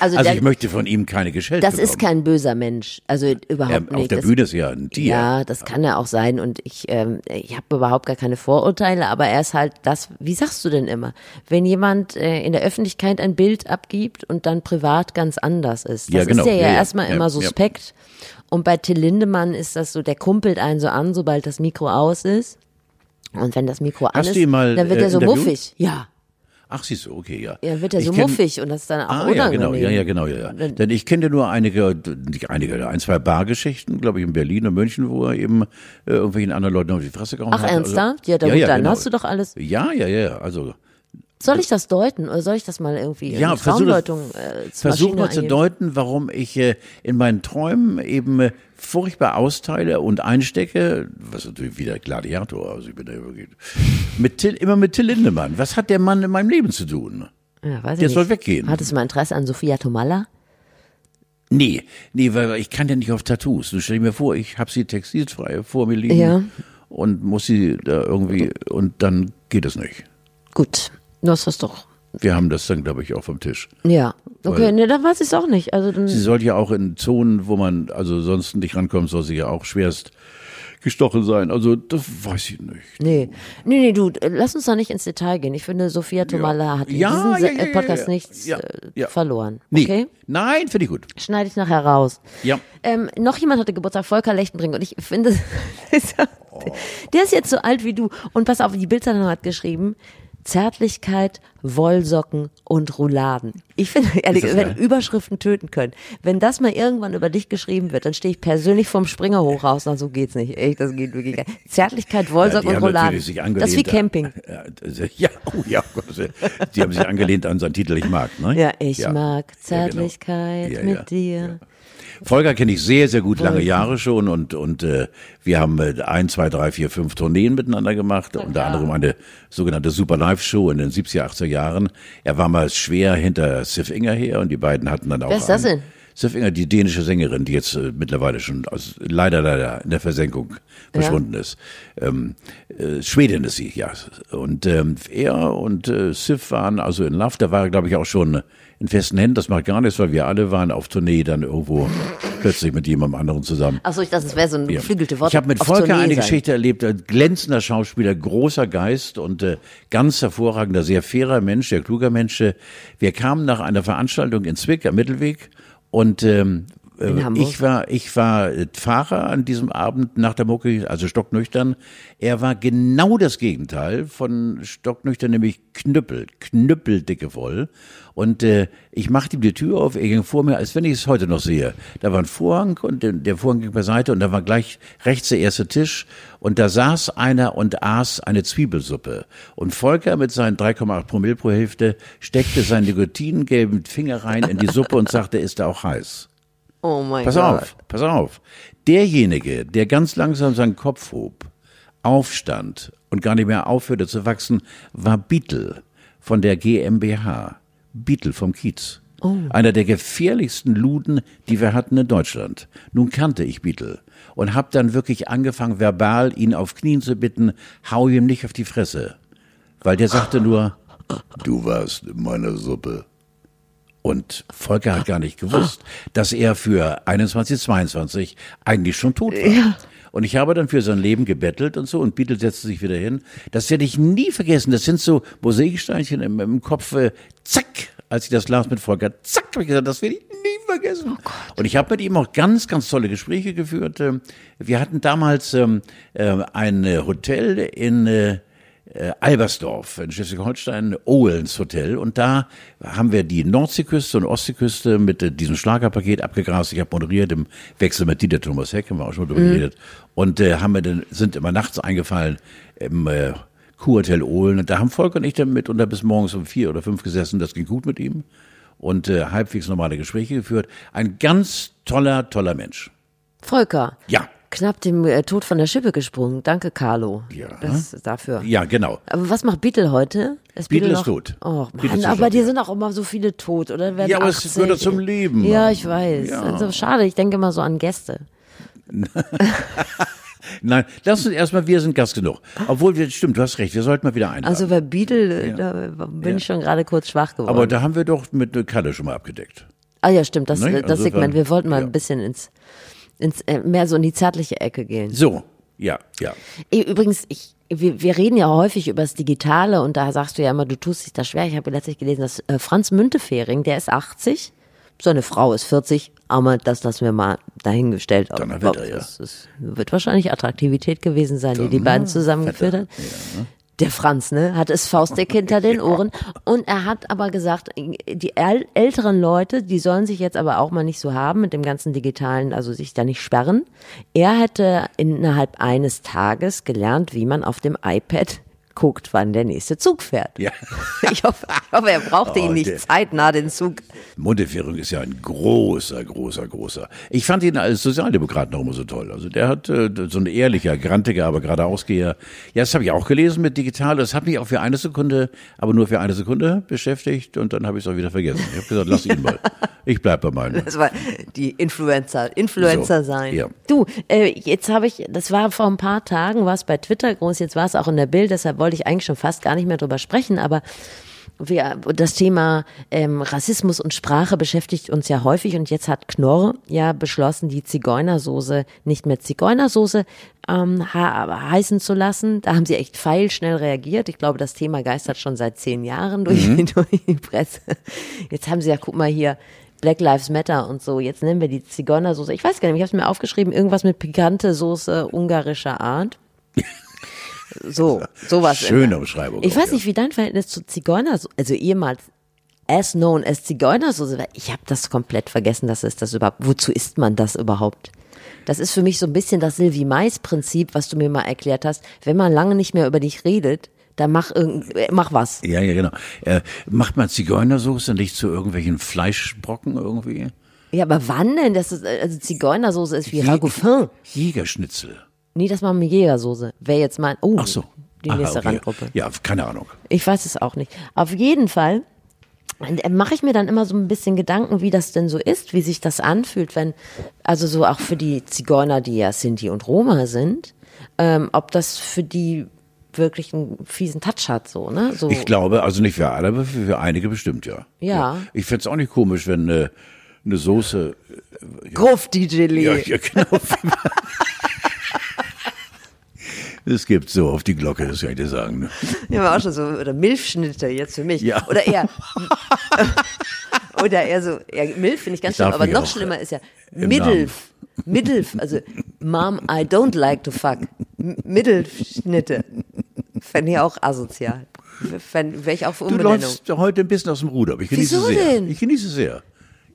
also, Also ich möchte von ihm keine Geschelte das ist bekommen. kein böser Mensch. Also überhaupt Er, nicht. auf der das, Bühne ist ja ein Tier. Ja, das kann er auch sein und ich, ähm, ich habe überhaupt gar keine Vorurteile, aber er ist halt das, wie sagst du denn immer, wenn jemand äh, in der Öffentlichkeit ein Bild abgibt und dann privat ganz anders ist. Das Ja, genau. ist ja, ja, Ja, ja. erstmal Ja, immer ja. suspekt. Und bei Till Lindemann ist das so, der kumpelt einen so an, sobald das Mikro aus ist. Und wenn das Mikro an Hast ist, du ihn mal, dann wird äh, er so interviewt? muffig. Ja, Ach, siehst du, okay, ja. ja, wird er so kenn- muffig und das ist dann auch Ah, ja, unangenehm. genau, ja, ja, genau, ja. ja. Denn ich kenne nur einige, nicht einige, ein, zwei Bargeschichten, glaube ich, in Berlin und München, wo er eben äh, irgendwelchen anderen Leuten auf die Fresse gehauen Ach, hat. ernsthaft? Ja, da- ja, ja, dann genau. hast du doch alles. Ja, ja, ja, also Soll ich das deuten oder soll ich das mal irgendwie Ja, in Traumdeutung äh, versuch mal zu deuten, warum ich äh, in meinen Träumen eben äh, furchtbar austeile und einstecke, was natürlich wieder Gladiator, also ich bin da wirklich, mit Till, immer mit Till Lindemann. Was hat der Mann in meinem Leben zu tun? Ja, weiß ich Der nicht. soll weggehen. Hattest du mal Interesse an Sophia Tomalla? Nee, nee, weil ich kann ja nicht auf Tattoos. Du stell dir mir vor, ich habe sie textilfrei vor mir liegen Ja. und muss sie da irgendwie und dann geht es nicht. Gut, du hast das doch. Wir haben das dann, glaube ich, auch vom Tisch. Ja. Okay, ne, dann weiß ich es auch nicht. Also dann, Sie soll ja auch in Zonen, wo man also sonst nicht rankommt, soll sie ja auch schwerst gestochen sein. Also das weiß ich nicht. nee. Nee, nee, du, lass uns da nicht ins Detail gehen. Ich finde, Sophia Tomalla hat in Ja, diesem ja, ja, äh, ja, Podcast ja. nichts Ja, äh, ja. verloren. Nee. Okay? Nein, finde ich gut. Schneide ich nachher raus. Ja. Ähm, noch jemand hatte Geburtstag, Volker Lechtenbrink. Und ich finde, der ist jetzt so alt wie du. Und pass auf, die Bildzeitung hat geschrieben, Zärtlichkeit, Wollsocken und Rouladen. Ich finde, ehrlich, wenn geil? Überschriften töten können, wenn das mal irgendwann über dich geschrieben wird, dann stehe ich persönlich vom Springer hoch raus. Na, so geht's nicht. Echt, das geht wirklich nicht. Zärtlichkeit, Wollsocken die und Rouladen. Das ist wie Camping. Ja, ja, oh ja, Gott, die haben sich angelehnt an seinen Titel Ich mag, ne? Ja, ich Ja. mag Ja, genau. Zärtlichkeit Ja, mit ja, dir. Volker kenne ich sehr, sehr gut, lange Jahre schon und und äh, wir haben äh, ein, zwei, drei, vier, fünf Tourneen miteinander gemacht, unter anderem eine sogenannte Super Live Show in den 70er, 80er Jahren. Er war mal schwer hinter Sif Inger her und die beiden hatten dann auch Wer ist das denn? Sif Inger, die dänische Sängerin, die jetzt äh, mittlerweile schon aus, leider, leider in der Versenkung verschwunden ist. Ähm, äh, Schwedin ist sie, ja. Und ähm, er und äh, Sif waren also in Love, da war glaube ich, auch schon in festen Händen. Das macht gar nichts, weil wir alle waren auf Tournee dann irgendwo plötzlich mit jemandem anderen zusammen. Achso, ich dachte, es wäre so ein geflügelte Wort. Ich habe mit Volker Tournee eine sein. Geschichte erlebt, ein glänzender Schauspieler, großer Geist und äh, ganz hervorragender, sehr fairer Mensch, sehr kluger Mensch. Wir kamen nach einer Veranstaltung in Zwick am Mittelweg und ähm, äh, ich war ich war äh, Fahrer an diesem Abend nach der Mucke, also stocknüchtern. Er war genau das Gegenteil von stocknüchtern, nämlich knüppel, knüppeldicke voll. Und äh, ich machte ihm die Tür auf, er ging vor mir, als wenn ich es heute noch sehe. Da war ein Vorhang und der, Vorhang ging beiseite und da war gleich rechts der erste Tisch und da saß einer und aß eine Zwiebelsuppe. Und Volker mit seinen 3,8 Promille pro Hälfte steckte seinen nikotingelben Finger rein in die Suppe und sagte, ist er auch heiß? Oh mein Pass Gott. auf, pass auf. Derjenige, der ganz langsam seinen Kopf hob, aufstand und gar nicht mehr aufhörte zu wachsen, war Beetle von der GmbH. Beetle vom Kiez. Einer der gefährlichsten Luden, die wir hatten in Deutschland. Nun kannte ich Beetle und hab dann wirklich angefangen, verbal ihn auf Knien zu bitten, hau ihm nicht auf die Fresse. Weil der sagte nur, du warst in meiner Suppe. Und Volker hat gar nicht gewusst, dass er für 21, 22 eigentlich schon tot war. Und ich habe dann für sein Leben gebettelt und so und Beetle setzte sich wieder hin. Das werde ich nie vergessen. Das sind so Mosaiksteinchen im, im Kopf. Äh, zack, als ich das las mit Volker, zack, habe ich gesagt, das werde ich nie vergessen. und ich habe mit ihm auch ganz, ganz tolle Gespräche geführt. Ähm, Wir hatten damals ähm, äh, ein äh, Hotel in äh, äh, Albersdorf in Schleswig-Holstein, Owens Hotel. Und da haben wir die Nordseeküste und Ostseeküste mit äh, diesem Schlagerpaket abgegrast. Ich habe moderiert im Wechsel mit Dieter Thomas Heck, haben wir auch schon drüber geredet. Und äh, haben wir dann, sind immer nachts eingefallen im äh, Kurhotel Ohlen. Und da haben Volker und ich dann mitunter bis morgens um vier oder fünf gesessen. Das ging gut mit ihm. Und äh, halbwegs normale Gespräche geführt. Ein ganz toller, toller Mensch. Volker. Ja. Knapp dem äh, Tod von der Schippe gesprungen. Danke, Carlo. Ja. Das dafür. Ja, genau. Aber was macht Beetle heute? Ist Beetle ist noch- tot. Oh Mann, ist aber ja. sind auch immer so viele tot, oder? Werden Ja, aber es 80. gehört zum Leben, Ja, ich weiß. Ja. Also schade, ich denke immer so an Gäste. Nein, lass uns erstmal, wir sind Gast genug. Obwohl, wir, stimmt, du hast recht, wir sollten mal wieder einladen. Also bei Beetle, äh, da bin Ja. ich schon gerade kurz schwach geworden. Aber da haben wir doch mit Kalle schon mal abgedeckt. ah ja, stimmt, das, Ne? das Also Segment. Wir wollten mal ja. ein bisschen ins, ins äh, mehr so in die zärtliche Ecke gehen. So, ja, ja. Übrigens, ich, wir, wir reden ja häufig über das Digitale und da sagst du ja immer, du tust dich da schwer. Ich habe letztlich gelesen, dass äh, Franz Müntefering, der ist 80, seine Frau ist 40, aber das lassen wir mal dahingestellt. Donnerwetter, ja. Das, das wird wahrscheinlich Attraktivität gewesen sein, die die beiden zusammengeführt hat. Der Franz, ne, hat es faustdick hinter den Ohren. Und er hat aber gesagt, die äl älteren Leute, die sollen sich jetzt aber auch mal nicht so haben mit dem ganzen Digitalen, also sich da nicht sperren. Er hätte innerhalb eines Tages gelernt, wie man auf dem iPad guckt, wann der nächste Zug fährt. Ja. Ich hoffe, ich hoffe er brauchte Oh, ihn nicht der- zeitnah, den Zug. Montefiore ist ja ein großer, großer, großer. Ich fand ihn als Sozialdemokrat noch immer so toll. Also der hat äh, so ein ehrlicher, grantiger, aber geradeausgeher. Ja, das habe ich auch gelesen mit Digital. Das hat mich auch für eine Sekunde, aber nur für eine Sekunde beschäftigt und dann habe ich es auch wieder vergessen. Ich habe gesagt, lass ihn mal. Ich bleib bei meinem. Das war die Influencer, Influencer So, sein. ja. Du, äh, jetzt habe ich, das war vor ein paar Tagen, war es bei Twitter groß, jetzt war es auch in der Bild, deshalb wollte ich eigentlich schon fast gar nicht mehr drüber sprechen, aber wir, das Thema ähm, Rassismus und Sprache beschäftigt uns ja häufig und jetzt hat Knorr ja beschlossen, die Zigeunersoße nicht mehr Zigeunersoße ähm, heißen zu lassen. Da haben sie echt feilschnell reagiert. Ich glaube, das Thema geistert schon seit zehn Jahren durch, durch die Presse. Jetzt haben sie ja, guck mal hier, Black Lives Matter und so. Jetzt nennen wir die Zigeunersoße. Ich weiß gar nicht, ich habe es mir aufgeschrieben, irgendwas mit pikante Soße ungarischer Art. So, sowas. Schöne Beschreibung. Ich auch, weiß ja. nicht, wie dein Verhältnis zu Zigeunersoße, also ehemals as known as Zigeunersoße. Ich habe das komplett vergessen, dass es das überhaupt, wozu isst man das überhaupt? Das ist für mich so ein bisschen das Sylvie Mais-Prinzip, was du mir mal erklärt hast. Wenn man lange nicht mehr über dich redet, dann mach irgend, äh, mach was. Ja, ja, genau. Äh, macht man Zigeunersoße nicht zu irgendwelchen Fleischbrocken irgendwie? Ja, aber wann denn? Das ist, äh, also Zigeunersoße ist wie Ragoufin. Jägerschnitzel. Nee, das machen wir Jägersoße. Wäre jetzt mein, oh, Ach so. die Aha, nächste okay. Randgruppe. Ja, keine Ahnung. Ich weiß es auch nicht. Auf jeden Fall äh, mache ich mir dann immer so ein bisschen Gedanken, wie das denn so ist, wie sich das anfühlt, wenn, also so auch für die Zigeuner, die ja Sinti und Roma sind, ähm, ob das für die wirklich einen fiesen Touch hat, so, ne? So, Ich glaube, also nicht für alle, aber für, einige bestimmt, ja. Ja. Ich fänd's auch nicht komisch, wenn äh, eine Soße. Gruff, DJ Lee. Ja, ja genau. Es gibt so auf die Glocke, das kann ich dir sagen. Ne? Ja, aber auch schon so, oder Milchschnitte jetzt für mich. Ja. Oder eher, oder eher so, ja, Milf finde ich ganz schlimm, aber noch auch, schlimmer ist ja im Middelf. Middelf, also Mom, I don't like to fuck. Mittelschnitte. Fände ich auch asozial. Wäre ich auch für Du Umbenennung. läufst heute ein bisschen aus dem Ruder, aber ich genieße Wieso es sehr. denn? Ich genieße es sehr.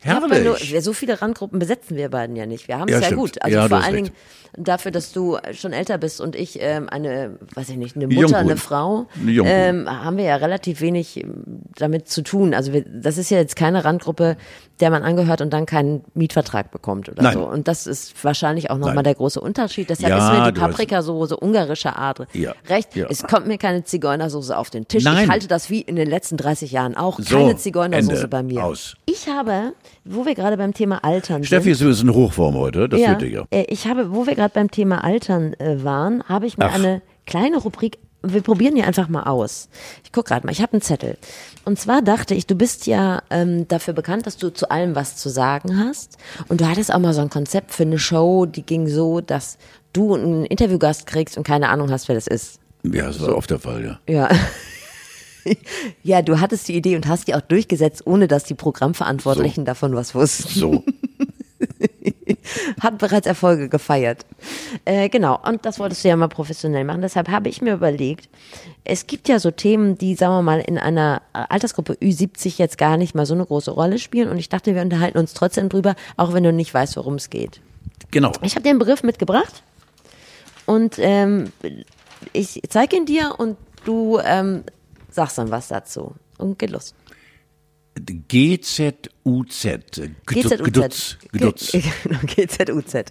Ja, aber nur, Herrlich. so viele Randgruppen besetzen wir beiden ja nicht. Wir haben es Ja, ja, gut. Also Ja, vor allen. Dingen dafür, dass du schon älter bist und ich ähm, eine, weiß ich nicht, eine Mutter, Junghuhn. eine Frau, Junghuhn. ähm, haben wir ja relativ wenig ähm, damit zu tun. Also wir, das ist ja jetzt keine Randgruppe, der man angehört und dann keinen Mietvertrag bekommt oder Nein. so. Und das ist wahrscheinlich auch nochmal der große Unterschied. Deshalb Ja, ist mir die du hast- Paprikasauce ungarische Art Ja. recht. Ja. Es kommt mir keine Zigeunersoße auf den Tisch. Nein. Ich halte das wie in den letzten 30 Jahren auch. So, Keine Zigeunersoße Ende. bei mir. Aus. Ich habe, wo wir gerade beim Thema Altern Steffi sind. ist übrigens in Hochform heute, das ja, wird ja. äh, ich habe, wo wir gerade beim Thema Altern äh, waren, habe ich mir Ach. eine kleine Rubrik. Wir probieren die einfach mal aus. Ich guck gerade mal, ich habe einen Zettel. Und zwar dachte ich, du bist ja ähm, dafür bekannt, dass du zu allem was zu sagen hast. Und du hattest auch mal so ein Konzept für eine Show, die ging so, dass du einen Interviewgast kriegst und keine Ahnung hast, wer das ist. Ja, das war oft der Fall, ja. Ja. Ja, du hattest die Idee und hast die auch durchgesetzt, ohne dass die Programmverantwortlichen davon was wussten. So. Hat bereits Erfolge gefeiert. Äh, genau, und das wolltest du ja mal professionell machen. Deshalb habe ich mir überlegt, es gibt ja so Themen, die, sagen wir mal, in einer Altersgruppe Ü70 jetzt gar nicht mal so eine große Rolle spielen. Und ich dachte, wir unterhalten uns trotzdem drüber, auch wenn du nicht weißt, worum es geht. Genau. Ich habe dir einen Begriff mitgebracht und ähm, ich zeige ihn dir und du ähm, sagst dann was dazu. Und geht los. GZUZ. GZUZ. Genau, GZUZ.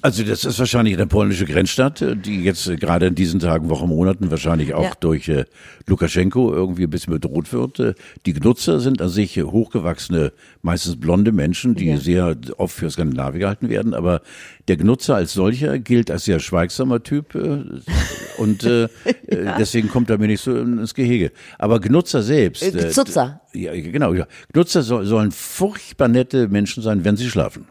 Also das ist wahrscheinlich eine polnische Grenzstadt, äh, die jetzt äh, gerade in diesen Tagen, Wochen, Monaten wahrscheinlich auch Ja. durch äh, Lukaschenko irgendwie ein bisschen bedroht wird. Äh, die Gnutzer sind an sich äh, hochgewachsene, meistens blonde Menschen, die Ja. sehr oft für Skandinavier gehalten werden. Aber der Gnutzer als solcher gilt als sehr schweigsamer Typ äh, und äh, äh, deswegen kommt er mir nicht so ins Gehege. Aber Gnutzer selbst. Äh, Gezutzer. ja, genau. Ja. Gnutzer soll, sollen furchtbar nette Menschen sein, wenn sie schlafen.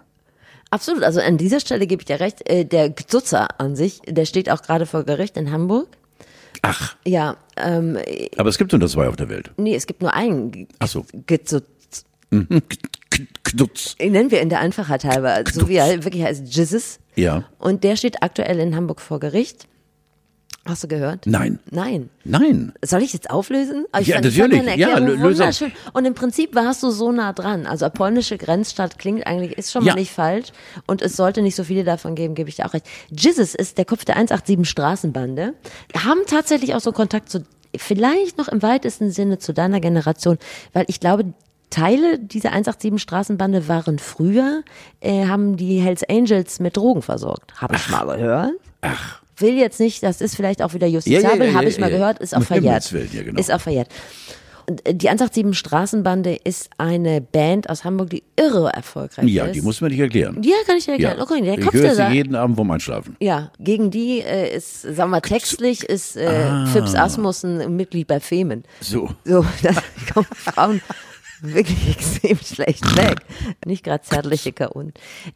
Absolut, also an dieser Stelle gebe ich dir recht. Äh, der Gzutzer an sich, der steht auch gerade vor Gericht in Hamburg. Ach, Ja, ähm, aber es gibt nur zwei auf der Welt. nee, es gibt nur einen Ach so. Gzutz. Knutz. Den nennen wir in der Einfachheit halber, so wie er wirklich heißt, Jizzes. Ja. Und der steht aktuell in Hamburg vor Gericht. Hast du gehört? Nein. Nein. Nein. Soll ich jetzt auflösen? Aber ich Ja, fand, natürlich. Ich fand Ja, wunderschön. Und im Prinzip warst du so nah dran. Also polnische Grenzstadt klingt eigentlich, ist schon Ja. mal nicht falsch. Und es sollte nicht so viele davon geben, gebe ich dir auch recht. Jizzes ist der Kopf der 187 Straßenbande. Haben tatsächlich auch so Kontakt zu, vielleicht noch im weitesten Sinne zu deiner Generation, weil ich glaube, Teile dieser 187 Straßenbande waren früher, äh, haben die Hells Angels mit Drogen versorgt. Habe ich mal gehört. Ach. Will jetzt nicht, das ist vielleicht auch wieder Ja, justiziabel, ja, ja, habe ja, ich mal ja. gehört, ist auch Um verjährt. Ja, genau. Ist auch verjährt. Und äh, die 187 Straßenbande ist eine Band aus Hamburg, die irre erfolgreich Ja, ist. die muss man nicht erklären. Ja, kann ich dir erklären. Okay, der ich Kopf höre der sie jeden Abend vorm Einschlafen. ja, gegen die äh, ist, sagen wir mal, textlich ist äh, Ah. Phipps Asmussen ein Mitglied bei Femen. So. So, da kommen Frauen wirklich extrem schlecht weg. Nicht gerade zärtliche K.O.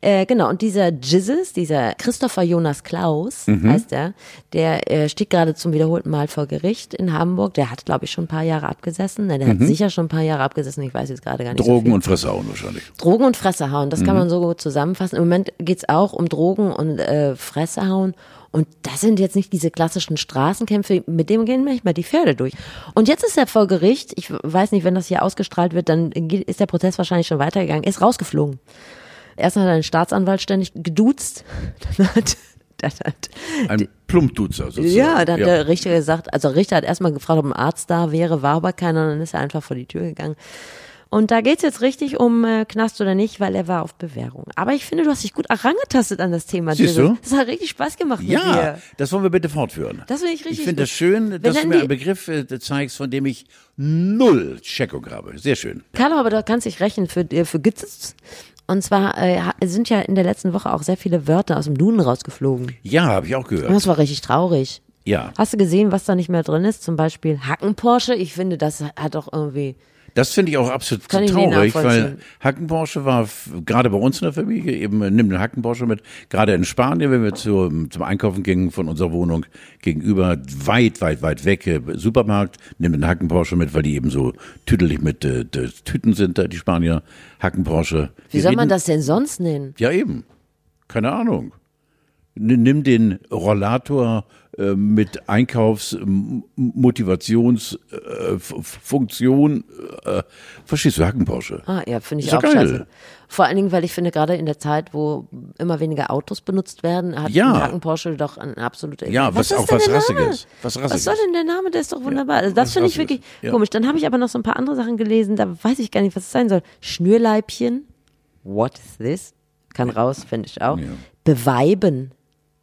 Äh, genau, und dieser Jizzes, dieser Christopher Jonas Klaus, Mhm. heißt er, der äh, steht gerade zum wiederholten Mal vor Gericht in Hamburg. Der hat, glaube ich, schon ein paar Jahre abgesessen. Der hat sicher schon ein paar Jahre abgesessen. Ich weiß jetzt gerade gar nicht so Mhm. Drogen viel. und Fressauen wahrscheinlich. Drogen und Fressehauen, das Mhm. kann man so gut zusammenfassen. Im Moment geht's auch um Drogen und äh, Fressehauen. Und das sind jetzt nicht diese klassischen Straßenkämpfe, mit dem gehen manchmal die Pferde durch. Und jetzt ist er vor Gericht, ich weiß nicht, wenn das hier ausgestrahlt wird, dann ist der Prozess wahrscheinlich schon weitergegangen, ist rausgeflogen. Erst hat er den Staatsanwalt ständig geduzt, dann hat, dann hat Ein Plumpduzer sozusagen. ja, dann hat der Richter gesagt, also der Richter hat erstmal gefragt, ob ein Arzt da wäre, war aber keiner, dann ist er einfach vor die Tür gegangen. Und da geht's jetzt richtig um äh, Knast oder nicht, weil er war auf Bewährung. Aber ich finde, du hast dich gut herangetastet an das Thema. Siehst du? Das hat richtig Spaß gemacht mit Ja, dir. das wollen wir bitte fortführen. Das finde ich richtig Ich finde das schön, dass du mir einen Begriff äh, zeigst, von dem ich null Checkung habe. Sehr schön. Carlo, aber da kannst dich rechnen für, äh, für Gitzes. Und zwar äh, sind ja in der letzten Woche auch sehr viele Wörter aus dem Duden rausgeflogen. Ja, habe ich auch Und gehört. das war richtig traurig. Ja, Hast du gesehen, was da nicht mehr drin ist? Zum Beispiel Hacken-Porsche. Ich finde, das hat doch irgendwie... das finde ich auch absolut Kann traurig, weil. Hackenporsche war gerade bei uns in der Familie eben, äh, nimm den Hackenporsche mit, gerade in Spanien, wenn wir zu, zum Einkaufen gingen von unserer Wohnung gegenüber, weit, weit, weit weg, äh, Supermarkt, nimm den Hackenporsche mit, weil die eben so tüdelig mit äh, Tüten sind, da die Spanier, Hackenporsche. Wie soll man reden- das denn sonst nennen? Ja, eben. Keine Ahnung. Nimm den Rollator äh, mit Einkaufsmotivationsfunktion. Äh, äh, verstehst du, Hackenporsche? Ah, ja, finde ich auch geil. scheiße. Vor allen Dingen, weil ich finde, gerade in der Zeit, wo immer weniger Autos benutzt werden, hat Ja. ein Haken Porsche doch ein absoluter. Ja, was ist auch denn was? Rassiges. Was Was Rassiges. soll denn der Name? Der ist doch wunderbar. Also das was finde ich wirklich Ja. komisch. Dann habe ich aber noch so ein paar andere Sachen gelesen, da weiß ich gar nicht, was es sein soll. Schnürleibchen. What is this? Kann raus, finde ich auch. Ja. Beweiben.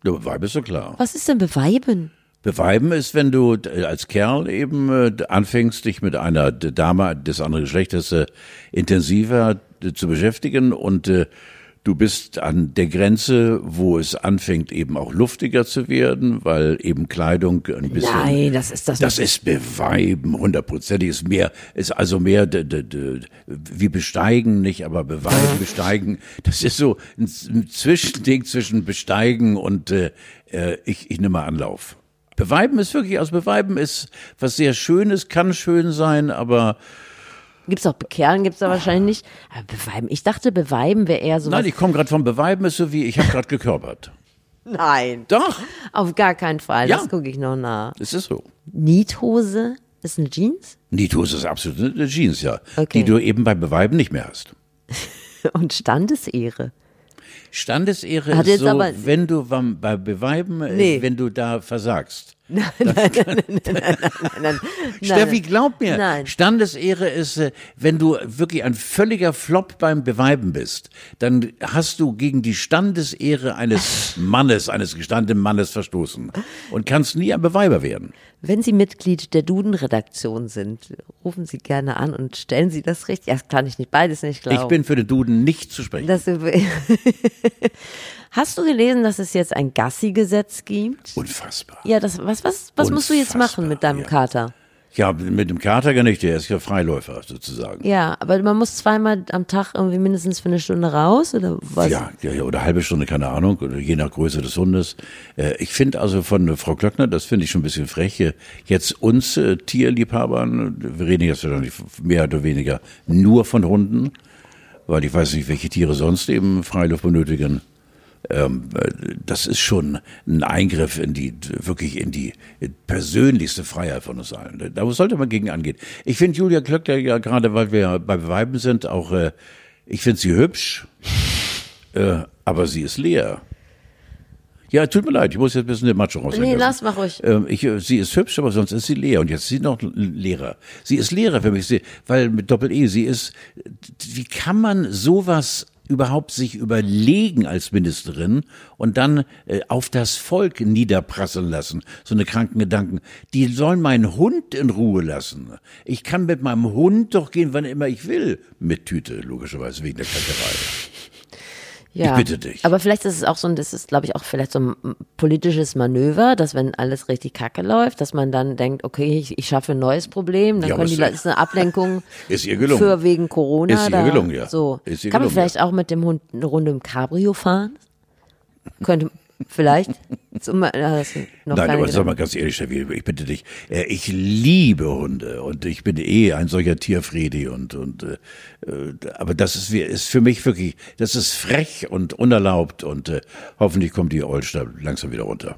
Ja, Beweib ist so klar. Was ist denn Beweiben? Beweiben ist, wenn du äh, als Kerl eben äh, anfängst, dich mit einer Dame des anderen Geschlechtes äh, intensiver zu beschäftigen und du bist an der Grenze, wo es anfängt, eben auch luftiger zu werden, weil eben Kleidung ein bisschen. Nein, das ist das. Das ist Beweiben, hundertprozentig. Ist mehr, ist also mehr d, d, d, wie besteigen, nicht, aber beweiben, besteigen. Das ist so ein, ein Zwischending zwischen besteigen und äh, äh, ich, ich nehme mal Anlauf. Beweiben ist wirklich, aus Beweiben ist was sehr Schönes, kann schön sein, aber Gibt's auch bekehren, gibt's da wahrscheinlich nicht. Aber beweiben. Ich dachte, beweiben wäre eher so. nein, ich komme gerade vom Beweiben, ist so wie, ich habe gerade gekörpert. Nein. Doch, Auf gar keinen Fall. Ja. Das gucke ich noch nach. es ist so. Niethose ist eine Jeans Nitos ist absolut eine Jeans, ja, Okay. die du eben bei Beweiben nicht mehr hast. und Standesehre. Standesehre Hat ist so, wenn du beim- bei Beweiben, äh, Nee. wenn du da versagst. Nein, Steffi, glaub mir, Nein. Standesehre ist, äh, wenn du wirklich ein völliger Flop beim Beweiben bist, dann hast du gegen die Standesehre eines Mannes, eines gestandenen Mannes verstoßen und kannst nie ein Beweiber werden. Wenn Sie Mitglied der Duden-Redaktion sind, rufen Sie gerne an und stellen Sie das richtig. Ja, das kann ich nicht beides nicht glauben. Ich bin für den Duden nicht zu sprechen. Hast du gelesen, dass es jetzt ein Gassi-Gesetz gibt? Unfassbar. Ja, das, was, was, was musst du jetzt machen mit deinem ja. Kater? Ja, mit dem Kater gar nicht, der ist ja Freiläufer sozusagen. Ja, aber man muss zweimal am Tag irgendwie mindestens für eine Stunde raus oder was? Ja, ja, oder halbe Stunde, keine Ahnung, oder je nach Größe des Hundes. Äh, ich finde also von äh, Frau Klöckner, das finde ich schon ein bisschen frech, jetzt uns äh, Tierliebhabern, wir reden jetzt wahrscheinlich mehr oder weniger nur von Hunden, weil ich weiß nicht, welche Tiere sonst eben Freiluft benötigen. Ähm, äh, das ist schon ein Eingriff in die, wirklich in die persönlichste Freiheit von uns allen. Da sollte man gegen angehen. Ich finde Julia Klöckner ja gerade, weil wir bei Weiben sind, auch, äh, ich finde sie hübsch. Äh, aber sie ist leer. Ja, tut mir leid, ich muss jetzt ein bisschen den Macho raushängen Nee, lass, mach ruhig. Ähm, ich, äh, sie ist hübsch, aber sonst ist sie leer. Und jetzt ist sie noch Lehrer. Sie ist Lehrer für mich, sie, weil mit Doppel-E, sie ist, wie kann man sowas überhaupt sich überlegen als Ministerin und dann äh, auf das Volk niederprasseln lassen, so eine kranken Gedanken. Die sollen meinen Hund in Ruhe lassen. Ich kann mit meinem Hund doch gehen, wann immer ich will. Mit Tüte, logischerweise, wegen der Kackerei. Ja. Ich bitte dich. Aber vielleicht ist es auch so ein, das ist, glaube ich, auch vielleicht so ein politisches Manöver, dass wenn alles richtig kacke läuft, dass man dann denkt, okay, ich, ich schaffe ein neues Problem, dann Ja, können die ist- Leute, ist eine Ablenkung Ist ihr gelungen. für wegen Corona. Ist ihr da, gelungen, ja. So. Ist ihr Kann man gelungen, vielleicht auch mit dem Hund eine Runde im Cabrio fahren? Könnte, vielleicht. Zum, äh, das sind noch Nein, aber sag mal ganz ehrlich, ich bitte dich, äh, ich liebe Hunde und ich bin eh ein solcher Tierfredi und, und äh, äh, aber das ist, ist für mich wirklich, das ist frech und unerlaubt und äh, hoffentlich kommt die Olster langsam wieder runter.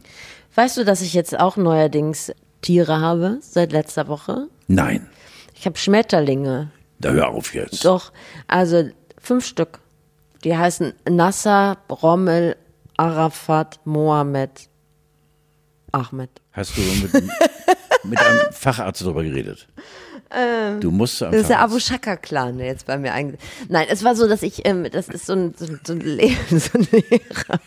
Weißt du, dass ich jetzt auch neuerdings Tiere habe, seit letzter Woche? Nein, Ich habe Schmetterlinge. da hör auf jetzt. Doch, also fünf Stück. Die heißen Nasser, Rommel, Arafat, Mohammed, Ahmed. Hast du mit, mit einem Facharzt darüber geredet? du musst Ähm, Das ist der. Abu Shaka-Clan, der jetzt bei mir einge... Nein, es war so, dass ich, ähm, das ist so ein, so ein, so ein, Le so ein Lehrer.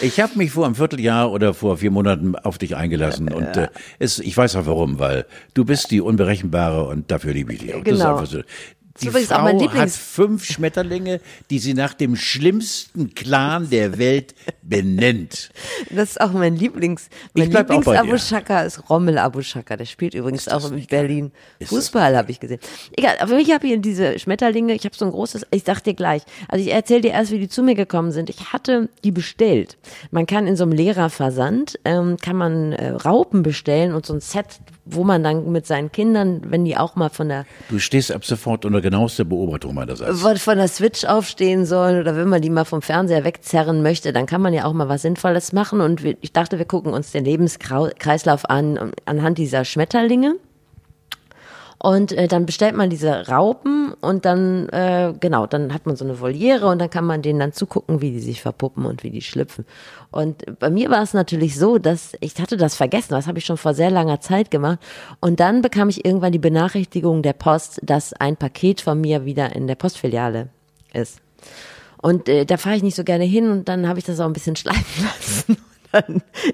Ich habe mich vor einem Vierteljahr oder vor vier Monaten auf dich eingelassen und äh, es, ich weiß auch warum, weil du bist die Unberechenbare und dafür liebe ich dich auch. Das ist Genau. einfach so. Die übrigens auch Frau mein hat Lieblings- fünf Schmetterlinge, die sie nach dem schlimmsten Clan der Welt benennt. Das ist auch mein Lieblings, mein Ich bleib auch Lieblings bei Abu dir. Shaka ist Rommel Abu Shaka. Der spielt übrigens auch in Berlin. Ist das Fußball habe ich gesehen. Egal, aber ich habe hier diese Schmetterlinge. Ich habe so ein großes, ich sag dir gleich. Also ich erzähle dir erst, wie die zu mir gekommen sind. Ich hatte die bestellt. Man kann in so einem Lehrerversand, ähm, kann man äh, Raupen bestellen und so ein Set, wo man dann mit seinen Kindern, wenn die auch mal von der Du stehst ab sofort unter genauester Beobachtung meinerseits. von der Switch aufstehen sollen oder wenn man die mal vom Fernseher wegzerren möchte, dann kann man ja auch mal was Sinnvolles machen. Und ich dachte, wir gucken uns den Lebenskreislauf an anhand dieser Schmetterlinge. Und äh, dann bestellt man diese Raupen und dann, äh, genau, dann hat man so eine Voliere und dann kann man denen dann zugucken, wie die sich verpuppen und wie die schlüpfen. Und bei mir war es natürlich so, dass ich hatte das vergessen, das habe ich schon vor sehr langer Zeit gemacht. Und dann bekam ich irgendwann die Benachrichtigung der Post, dass ein Paket von mir wieder in der Postfiliale ist. Und äh, da fahre ich nicht so gerne hin und dann habe ich das auch ein bisschen schleifen lassen.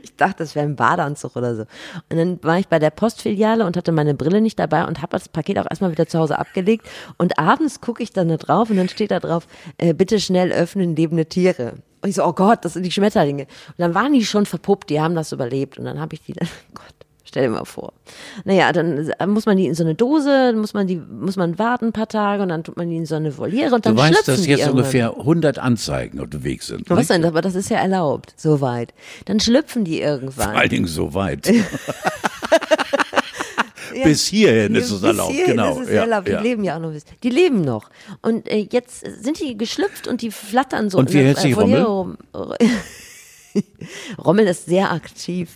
Ich dachte, das wäre ein Badeanzug oder so. Und dann war ich bei der Postfiliale und hatte meine Brille nicht dabei und habe das Paket auch erstmal wieder zu Hause abgelegt. Und abends gucke ich dann da drauf und dann steht da drauf, äh, bitte schnell öffnen lebende Tiere. Und ich so, oh Gott, das sind die Schmetterlinge. Und dann waren die schon verpuppt, die haben das überlebt. Und dann habe ich die dann, oh Gott, Stell dir mal vor. Naja, dann muss man die in so eine Dose, dann muss man die, muss man warten ein paar Tage und dann tut man die in so eine Voliere und dann Du weißt, dass jetzt irgendwann. ungefähr 100 Anzeigen unterwegs sind. Was denn? Aber das ist ja erlaubt, soweit. Dann schlüpfen die Vor irgendwann. allen Dingen so weit. Bis hierhin ist es erlaubt, genau. Ist es ja, erlaubt. Die ja. leben ja auch noch. Die leben noch. Und äh, jetzt sind die geschlüpft und die flattern so. Und wie in der, hält sich äh, Voliere Rommel? ist sehr aktiv.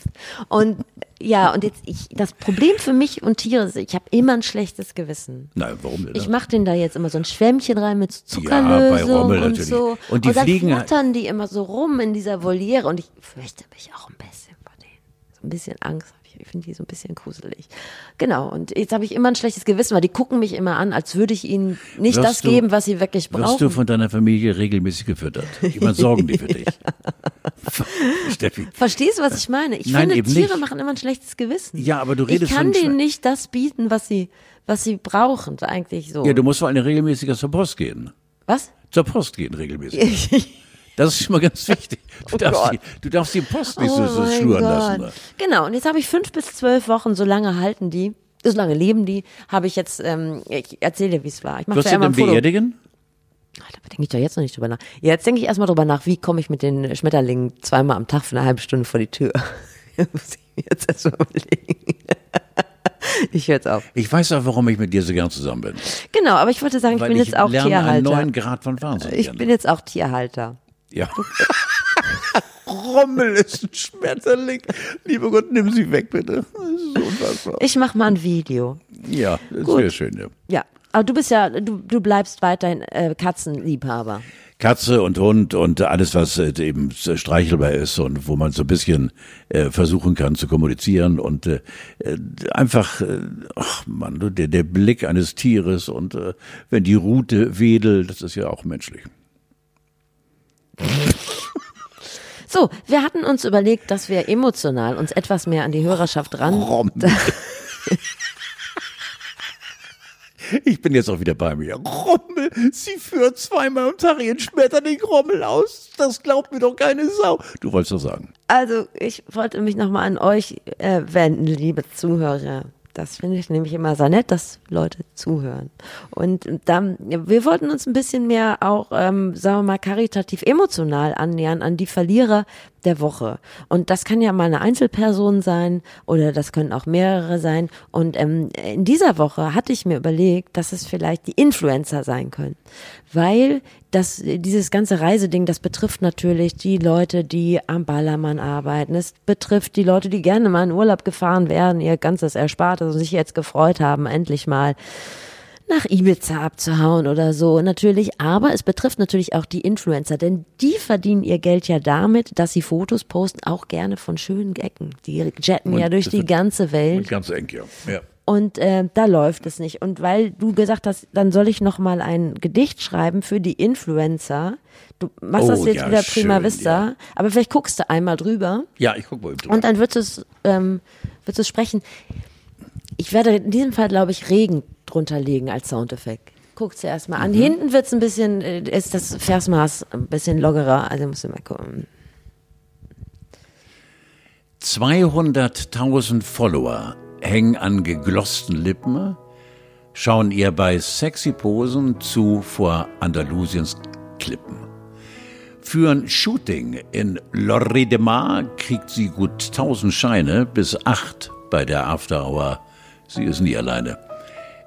Und ja, und jetzt, ich, das Problem für mich und Tiere ist, ich habe immer ein schlechtes Gewissen. Nein, warum denn? Ich mache den da jetzt immer so ein Schwämmchen rein mit so Ja, bei Zuckerlösung Rommel und natürlich. so. Und die dann fliegen flattern die immer so rum in dieser Voliere und ich fürchte mich auch ein bisschen vor denen. So ein bisschen Angst ich. Finde die so ein bisschen gruselig. Genau. Und jetzt habe ich immer ein schlechtes Gewissen, weil die gucken mich immer an, als würde ich ihnen nicht Wirst das du- geben, was sie wirklich Wirst brauchen. du von deiner Familie regelmäßig gefüttert? Jemand sorgen die für dich? Steffi. Verstehst du, was ich meine? Ich Nein, finde, Tiere nicht. machen immer ein schlechtes Gewissen. Ja, aber du redest Ich kann denen nicht das bieten, was sie, was sie brauchen, eigentlich so. Ja, du musst vor allem regelmäßiger zur Post gehen. was? Zur Post gehen regelmäßig. Das ist schon mal ganz wichtig. Du, darfst, Gott. die, du darfst die Post nicht so, so Oh mein schluren Gott. lassen. ne? Genau, und jetzt habe ich fünf bis zwölf Wochen, so lange halten die, so lange leben die, habe ich jetzt, ähm, ich erzähle dir, wie es war. Ich mache da du immer denn ein Foto. beerdigen? Ah, Da denke ich doch jetzt noch nicht drüber nach. Jetzt denke ich erstmal drüber nach, wie komme ich mit den Schmetterlingen zweimal am Tag für eine halbe Stunde vor die Tür. Muss ich mir jetzt erstmal überlegen. ich höre jetzt auf. Ich weiß auch, warum ich mit dir so gern zusammen bin. Genau, aber ich wollte sagen, ich Weil bin ich jetzt auch lerne einen Tierhalter. neuen Grad von Wahnsinn Ich bin jetzt auch Tierhalter. Ja. Rommel ist ein Schmetterling. Lieber Gott, nimm sie weg, bitte. Das ist unfassbar. Ich mache mal ein Video. Ja, das wäre schön, ja. Ja, aber du bist ja, du, du bleibst weiterhin äh, Katzenliebhaber. Katze und Hund und alles, was äh, eben streichelbar ist und wo man so ein bisschen äh, versuchen kann zu kommunizieren und äh, äh, einfach, äh, ach man, du, der, der Blick eines Tieres und äh, wenn die Rute wedelt, das ist ja auch menschlich. So, wir hatten uns überlegt, dass wir emotional uns etwas mehr an die Hörerschaft ran. Rommel. Ich bin jetzt auch wieder bei mir. Rommel, sie führt zweimal am Tag ihren Schmetterling Rommel aus. Das glaubt mir doch keine Sau. Du wolltest doch sagen. Also, ich wollte mich nochmal an euch äh, wenden, liebe Zuhörer. Das finde ich nämlich immer sehr nett, dass Leute zuhören. Und dann, wir wollten uns ein bisschen mehr auch, ähm, sagen wir mal, karitativ emotional annähern an die Verlierer der Woche. Und das kann ja mal eine Einzelperson sein oder das können auch mehrere sein. Und ähm, in dieser Woche hatte ich mir überlegt, dass es vielleicht die Influencer sein können. Weil das, dieses ganze Reiseding, das betrifft natürlich die Leute, die am Ballermann arbeiten. Es betrifft die Leute, die gerne mal in Urlaub gefahren werden, ihr ganzes Erspartes und sich jetzt gefreut haben, endlich mal nach Ibiza abzuhauen oder so natürlich, aber es betrifft natürlich auch die Influencer, denn die verdienen ihr Geld ja damit, dass sie Fotos posten, auch gerne von schönen Ecken. Die jetten ja Und durch das die ganze Welt. Ganz eng, ja. ja. Und äh, da läuft es nicht. Und weil du gesagt hast, dann soll ich noch mal ein Gedicht schreiben für die Influencer. Du machst Oh, das jetzt ja, wieder prima schön, vista, ja. aber vielleicht guckst du einmal drüber Ja, ich guck mal drüber. und dann wird es, ähm, wird es sprechen. Ich werde in diesem Fall, glaube ich, Regen drunter legen als Soundeffekt. Guckt dir erstmal an. Hinten wird es ein bisschen, äh, ist das Versmaß ein bisschen lockerer. Also musst du mal gucken. 200.000 Follower hängen an geglossten Lippen, schauen ihr bei sexy Posen zu vor Andalusiens Klippen. Für ein Shooting in Lorrie de Mar kriegt sie gut 1000 Scheine bis 8 bei der After Hour Sie ist nie alleine.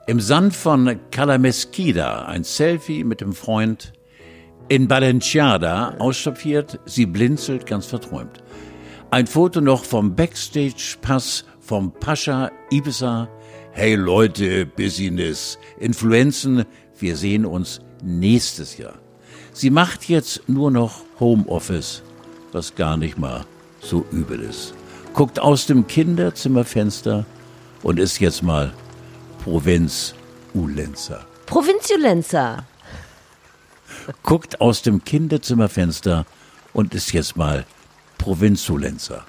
Im Sand von Calamesquida ein Selfie mit dem Freund. In Balenciada ausstaffiert, sie blinzelt ganz verträumt. Ein Foto noch vom Backstage-Pass vom Pascha Ibiza. Hey Leute, Business, Influenzen, wir sehen uns nächstes Jahr. Sie macht jetzt nur noch Homeoffice, was gar nicht mal so übel ist. Guckt aus dem Kinderzimmerfenster und ist jetzt mal Provinz-Ulenzer. Provinziulenzer. Guckt aus dem Kinderzimmerfenster und ist jetzt mal Provinzulenzer.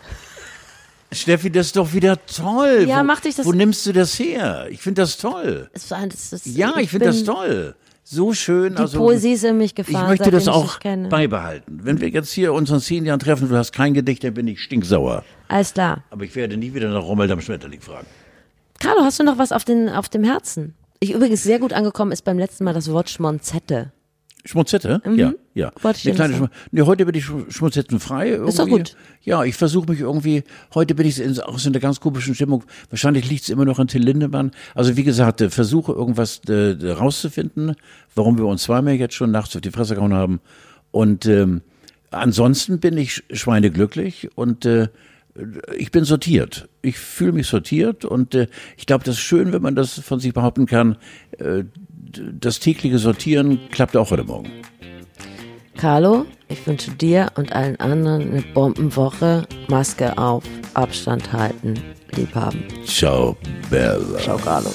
Steffi, das ist doch wieder toll. Ja, wo, mach dich das- Wo nimmst du das her? Ich finde das toll. Es war- das- das- Ja, ich finde das toll. So schön. Die also, Poesie ist in mich Ich gefahren, möchte seitdem das ich auch beibehalten. Wenn wir jetzt hier uns in zehn Jahren treffen, du hast kein Gedicht, dann bin ich stinksauer. Alles klar. Aber ich werde nie wieder nach Rommel am Schmetterling fragen. Carlo, hast du noch was auf, den, auf dem Herzen? Ich übrigens sehr gut angekommen ist beim letzten Mal das Wort Schmonzette. Schmutzette? Ja, ja. Mhm. Wollte ich Eine kleine Schmu nee, heute bin ich sch- schmutzettenfrei. Irgendwie. Ist doch gut. Ja, ich versuche mich irgendwie, heute bin ich in, auch so in der ganz komischen Stimmung. Wahrscheinlich liegt es immer noch an Till Lindemann. Also wie gesagt, äh, versuche irgendwas äh, rauszufinden, warum wir uns zweimal jetzt schon nachts auf die Fresse gehauen haben. Und ähm, ansonsten bin ich sch- schweineglücklich und äh, ich bin sortiert. Ich fühle mich sortiert und äh, ich glaube, das ist schön, wenn man das von sich behaupten kann. Äh, das tägliche Sortieren klappt auch heute Morgen. Carlo, ich wünsche dir und allen anderen eine Bombenwoche. Maske auf, Abstand halten, lieb haben. Ciao, Bella. Ciao, Carlo.